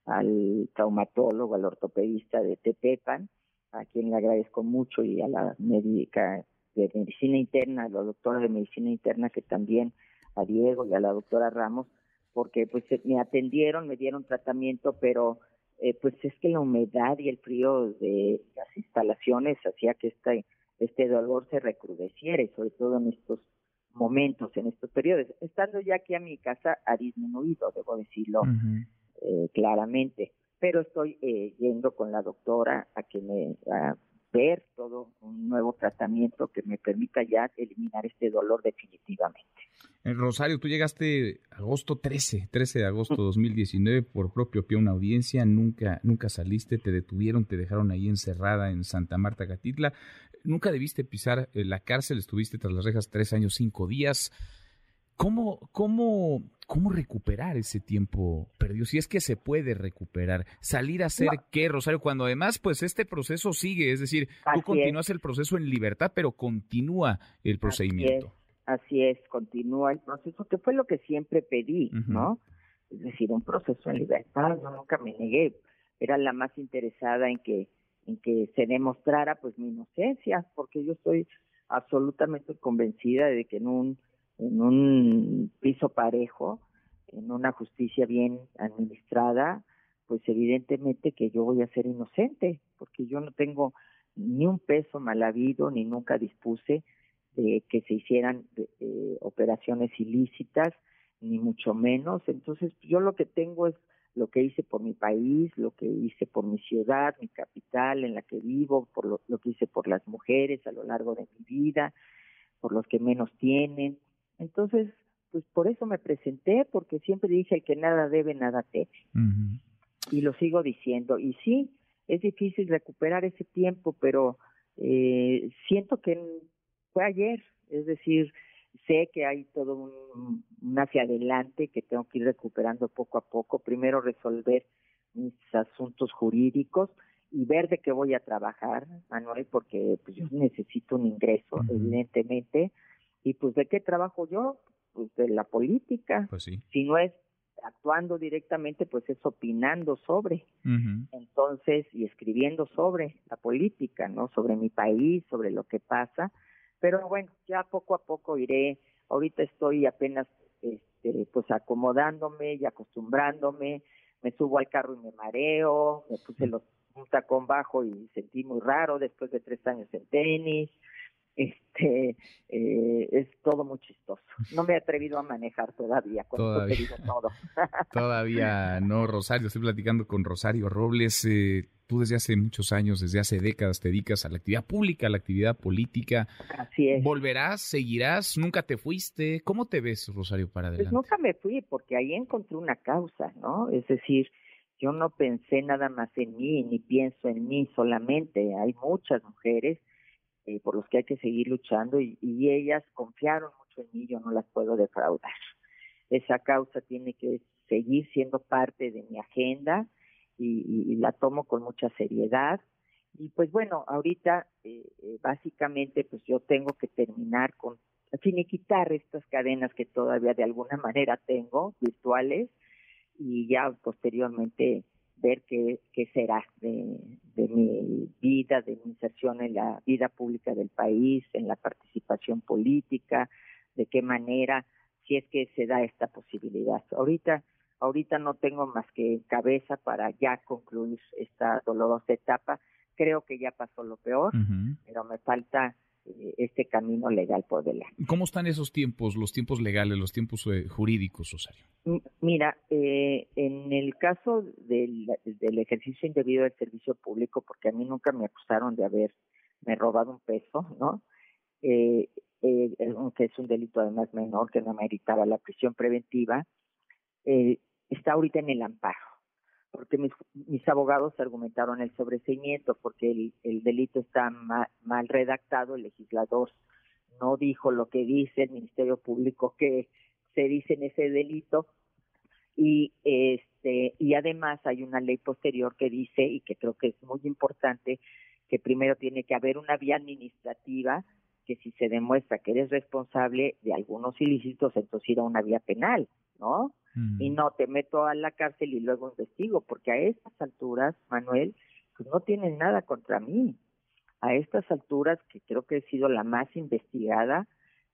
al traumatólogo, al ortopedista de Tepepan, a quien le agradezco mucho y a la médica de medicina interna, a la doctora de medicina interna que también, a Diego y a la doctora Ramos, porque pues me atendieron, me dieron tratamiento, pero eh, pues es que la humedad y el frío de las instalaciones hacía que este, este dolor se recrudeciera, y sobre todo en estos momentos, en estos periodos. Estando ya aquí a mi casa ha disminuido, debo decirlo eh, claramente pero estoy eh, yendo con la doctora a que me a ver todo un nuevo tratamiento que me permita ya eliminar este dolor definitivamente. En Rosario, tú llegaste agosto 13, 13 de agosto de 2019 por propio pie a una audiencia, nunca nunca saliste, te detuvieron, te dejaron ahí encerrada en Santa Marta Catitla, nunca debiste pisar eh, la cárcel, estuviste tras las rejas tres años, cinco días. ¿Cómo, cómo, cómo recuperar ese tiempo perdido? Si es que se puede recuperar. ¿Salir a hacer qué, Rosario? Cuando además, pues este proceso sigue, es decir, tú continúas el proceso en libertad, pero continúa el procedimiento. Así es, continúa el proceso, que fue lo que siempre pedí, ¿no? Es decir, un proceso en libertad, yo nunca me negué, era la más interesada en que en que se demostrara pues mi inocencia, porque yo estoy absolutamente convencida de que en un en un piso parejo, en una justicia bien administrada, pues evidentemente que yo voy a ser inocente, porque yo no tengo ni un peso mal habido, ni nunca dispuse de que se hicieran eh, operaciones ilícitas, ni mucho menos. Entonces, yo lo que tengo es lo que hice por mi país, lo que hice por mi ciudad, mi capital en la que vivo, por lo, lo que hice por las mujeres a lo largo de mi vida, por los que menos tienen, entonces, pues por eso me presenté, porque siempre dije el que nada debe, nada teme. Y lo sigo diciendo. Y sí, es difícil recuperar ese tiempo, pero eh, siento que fue ayer, es decir, sé que hay todo un, un, hacia adelante que tengo que ir recuperando poco a poco. Primero resolver mis asuntos jurídicos y ver de qué voy a trabajar, Manuel, porque pues yo necesito un ingreso, evidentemente. Y pues de qué trabajo yo? Pues de la política. Pues sí. Si no es actuando directamente, pues es opinando sobre. Entonces, y escribiendo sobre la política, ¿no? Sobre mi país, sobre lo que pasa. Pero bueno, ya poco a poco iré. Ahorita estoy apenas, este, pues acomodándome y acostumbrándome. Me subo al carro y me mareo. Me puse los un tacón bajo y sentí muy raro después de tres años en tenis este eh, es todo muy chistoso. No me he atrevido a manejar todavía, todavía. todo. todavía no, Rosario. Estoy platicando con Rosario Robles. Eh, tú desde hace muchos años, desde hace décadas, te dedicas a la actividad pública, a la actividad política. Así es. ¿Volverás? ¿Seguirás? ¿Nunca te fuiste? ¿Cómo te ves, Rosario, para pues adelante? Pues nunca me fui, porque ahí encontré una causa, ¿no? Es decir, yo no pensé nada más en mí, ni pienso en mí solamente. Hay muchas mujeres eh, por los que hay que seguir luchando y, ellas confiaron mucho en mí, yo no las puedo defraudar. Esa causa tiene que seguir siendo parte de mi agenda y, la tomo con mucha seriedad. Y pues bueno, ahorita eh, eh, básicamente pues yo tengo que terminar con finiquitar estas cadenas que todavía de alguna manera tengo virtuales y ya posteriormente ver qué, qué será de, mi vida, de mi inserción en la vida pública del país, en la participación política, de qué manera si es que se da esta posibilidad. Ahorita, ahorita no tengo más que cabeza para ya concluir esta dolorosa etapa. Creo que ya pasó lo peor, pero me falta este camino legal por delante. ¿Cómo están esos tiempos, los tiempos legales, los tiempos eh, jurídicos, Rosario? Mira, eh, en el caso del, del, ejercicio indebido del servicio público, porque a mí nunca me acusaron de haberme robado un peso, ¿no? Eh, eh, que es un delito además menor que no meritaba la prisión preventiva, eh, está ahorita en el amparo, porque mis, mis abogados argumentaron el sobreseimiento, porque el, el delito está mal, redactado, el legislador no dijo lo que dice el Ministerio Público que se dice en ese delito, y este y además hay una ley posterior que dice y que creo que es muy importante que primero tiene que haber una vía administrativa que si se demuestra que eres responsable de algunos ilícitos, entonces ir a una vía penal, ¿no? Mm. Y no te meto a la cárcel y luego investigo, porque a estas alturas, Manuel, pues no tienen nada contra mí. A estas alturas, que creo que he sido la más investigada,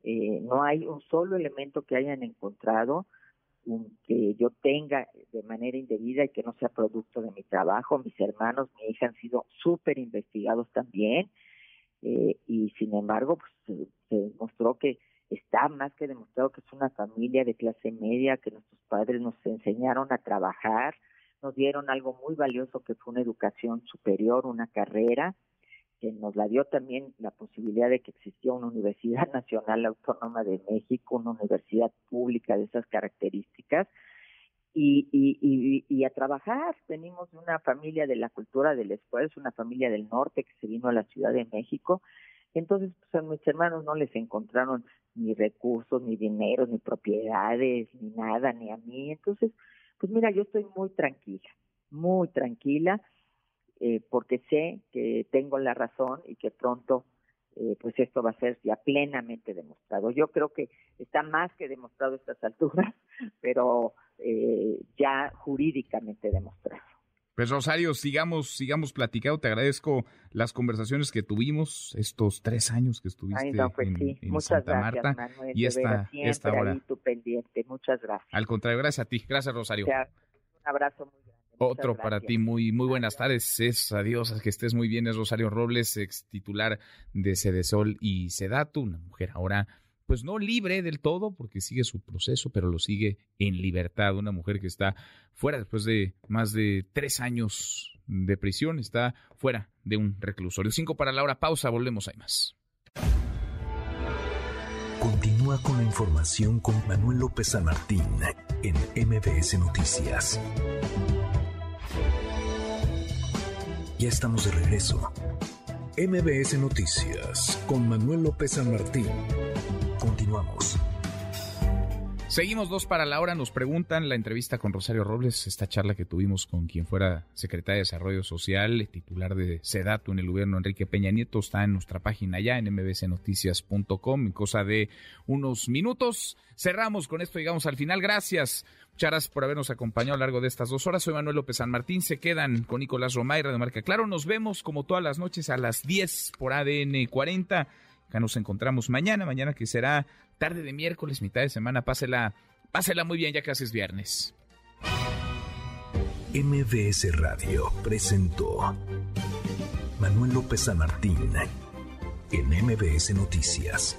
eh, no hay un solo elemento que hayan encontrado que yo tenga de manera indebida y que no sea producto de mi trabajo. Mis hermanos, mi hija han sido súper investigados también eh, y sin embargo pues, se, demostró que está más que demostrado que es una familia de clase media, que nuestros padres nos enseñaron a trabajar, nos dieron algo muy valioso que fue una educación superior, una carrera, que nos la dio también la posibilidad de que existía una Universidad Nacional Autónoma de México, una universidad pública de esas características, y, y, y, a trabajar. Venimos de una familia de la cultura del esfuerzo, una familia del norte que se vino a la Ciudad de México. Entonces, pues a mis hermanos no les encontraron ni recursos, ni dinero, ni propiedades, ni nada, ni a mí. Entonces, pues mira, yo estoy muy tranquila, muy tranquila, eh, porque sé que tengo la razón y que pronto eh, pues esto va a ser ya plenamente demostrado. Yo creo que está más que demostrado a estas alturas, pero eh, ya jurídicamente demostrado. Pues Rosario, sigamos, sigamos platicando. Te agradezco las conversaciones que tuvimos estos tres años que estuviste pues en, Santa Marta y esta, esta hora. pendiente. Muchas gracias. Al contrario, gracias a ti. Gracias, Rosario. un abrazo muy grande. Otro para ti, muy, muy buenas tardes. Es adiós, que estés muy bien. Es Rosario Robles, ex titular de Cedesol y Sedatu, una mujer ahora pues no libre del todo, porque sigue su proceso, pero lo sigue en libertad. Una mujer que está fuera después de más de tres años de prisión, está fuera de un reclusorio. Cinco para la hora, pausa, volvemos, hay más. Continúa con la información con Manuel López San Martín en MBS Noticias. Ya estamos de regreso. MBS Noticias con Manuel López San Martín. Continuamos. Seguimos dos para la hora. Nos preguntan la entrevista con Rosario Robles, esta charla que tuvimos con quien fuera secretaria de Desarrollo Social, titular de SEDATU en el gobierno Enrique Peña Nieto, está en nuestra página ya en mbcnoticias.com en cosa de unos minutos. Cerramos con esto, llegamos al final. Gracias. Muchas gracias por habernos acompañado a lo largo de estas dos horas. Soy Manuel López San Martín. Se quedan con Nicolás Romayra de Marca Claro. Nos vemos como todas las noches a las 10 por ADN 40. Acá nos encontramos mañana, mañana que será tarde de miércoles, mitad de semana. Pásela, pásela muy bien ya que haces viernes. MBS Radio presentó Manuel López San Martín en MBS Noticias.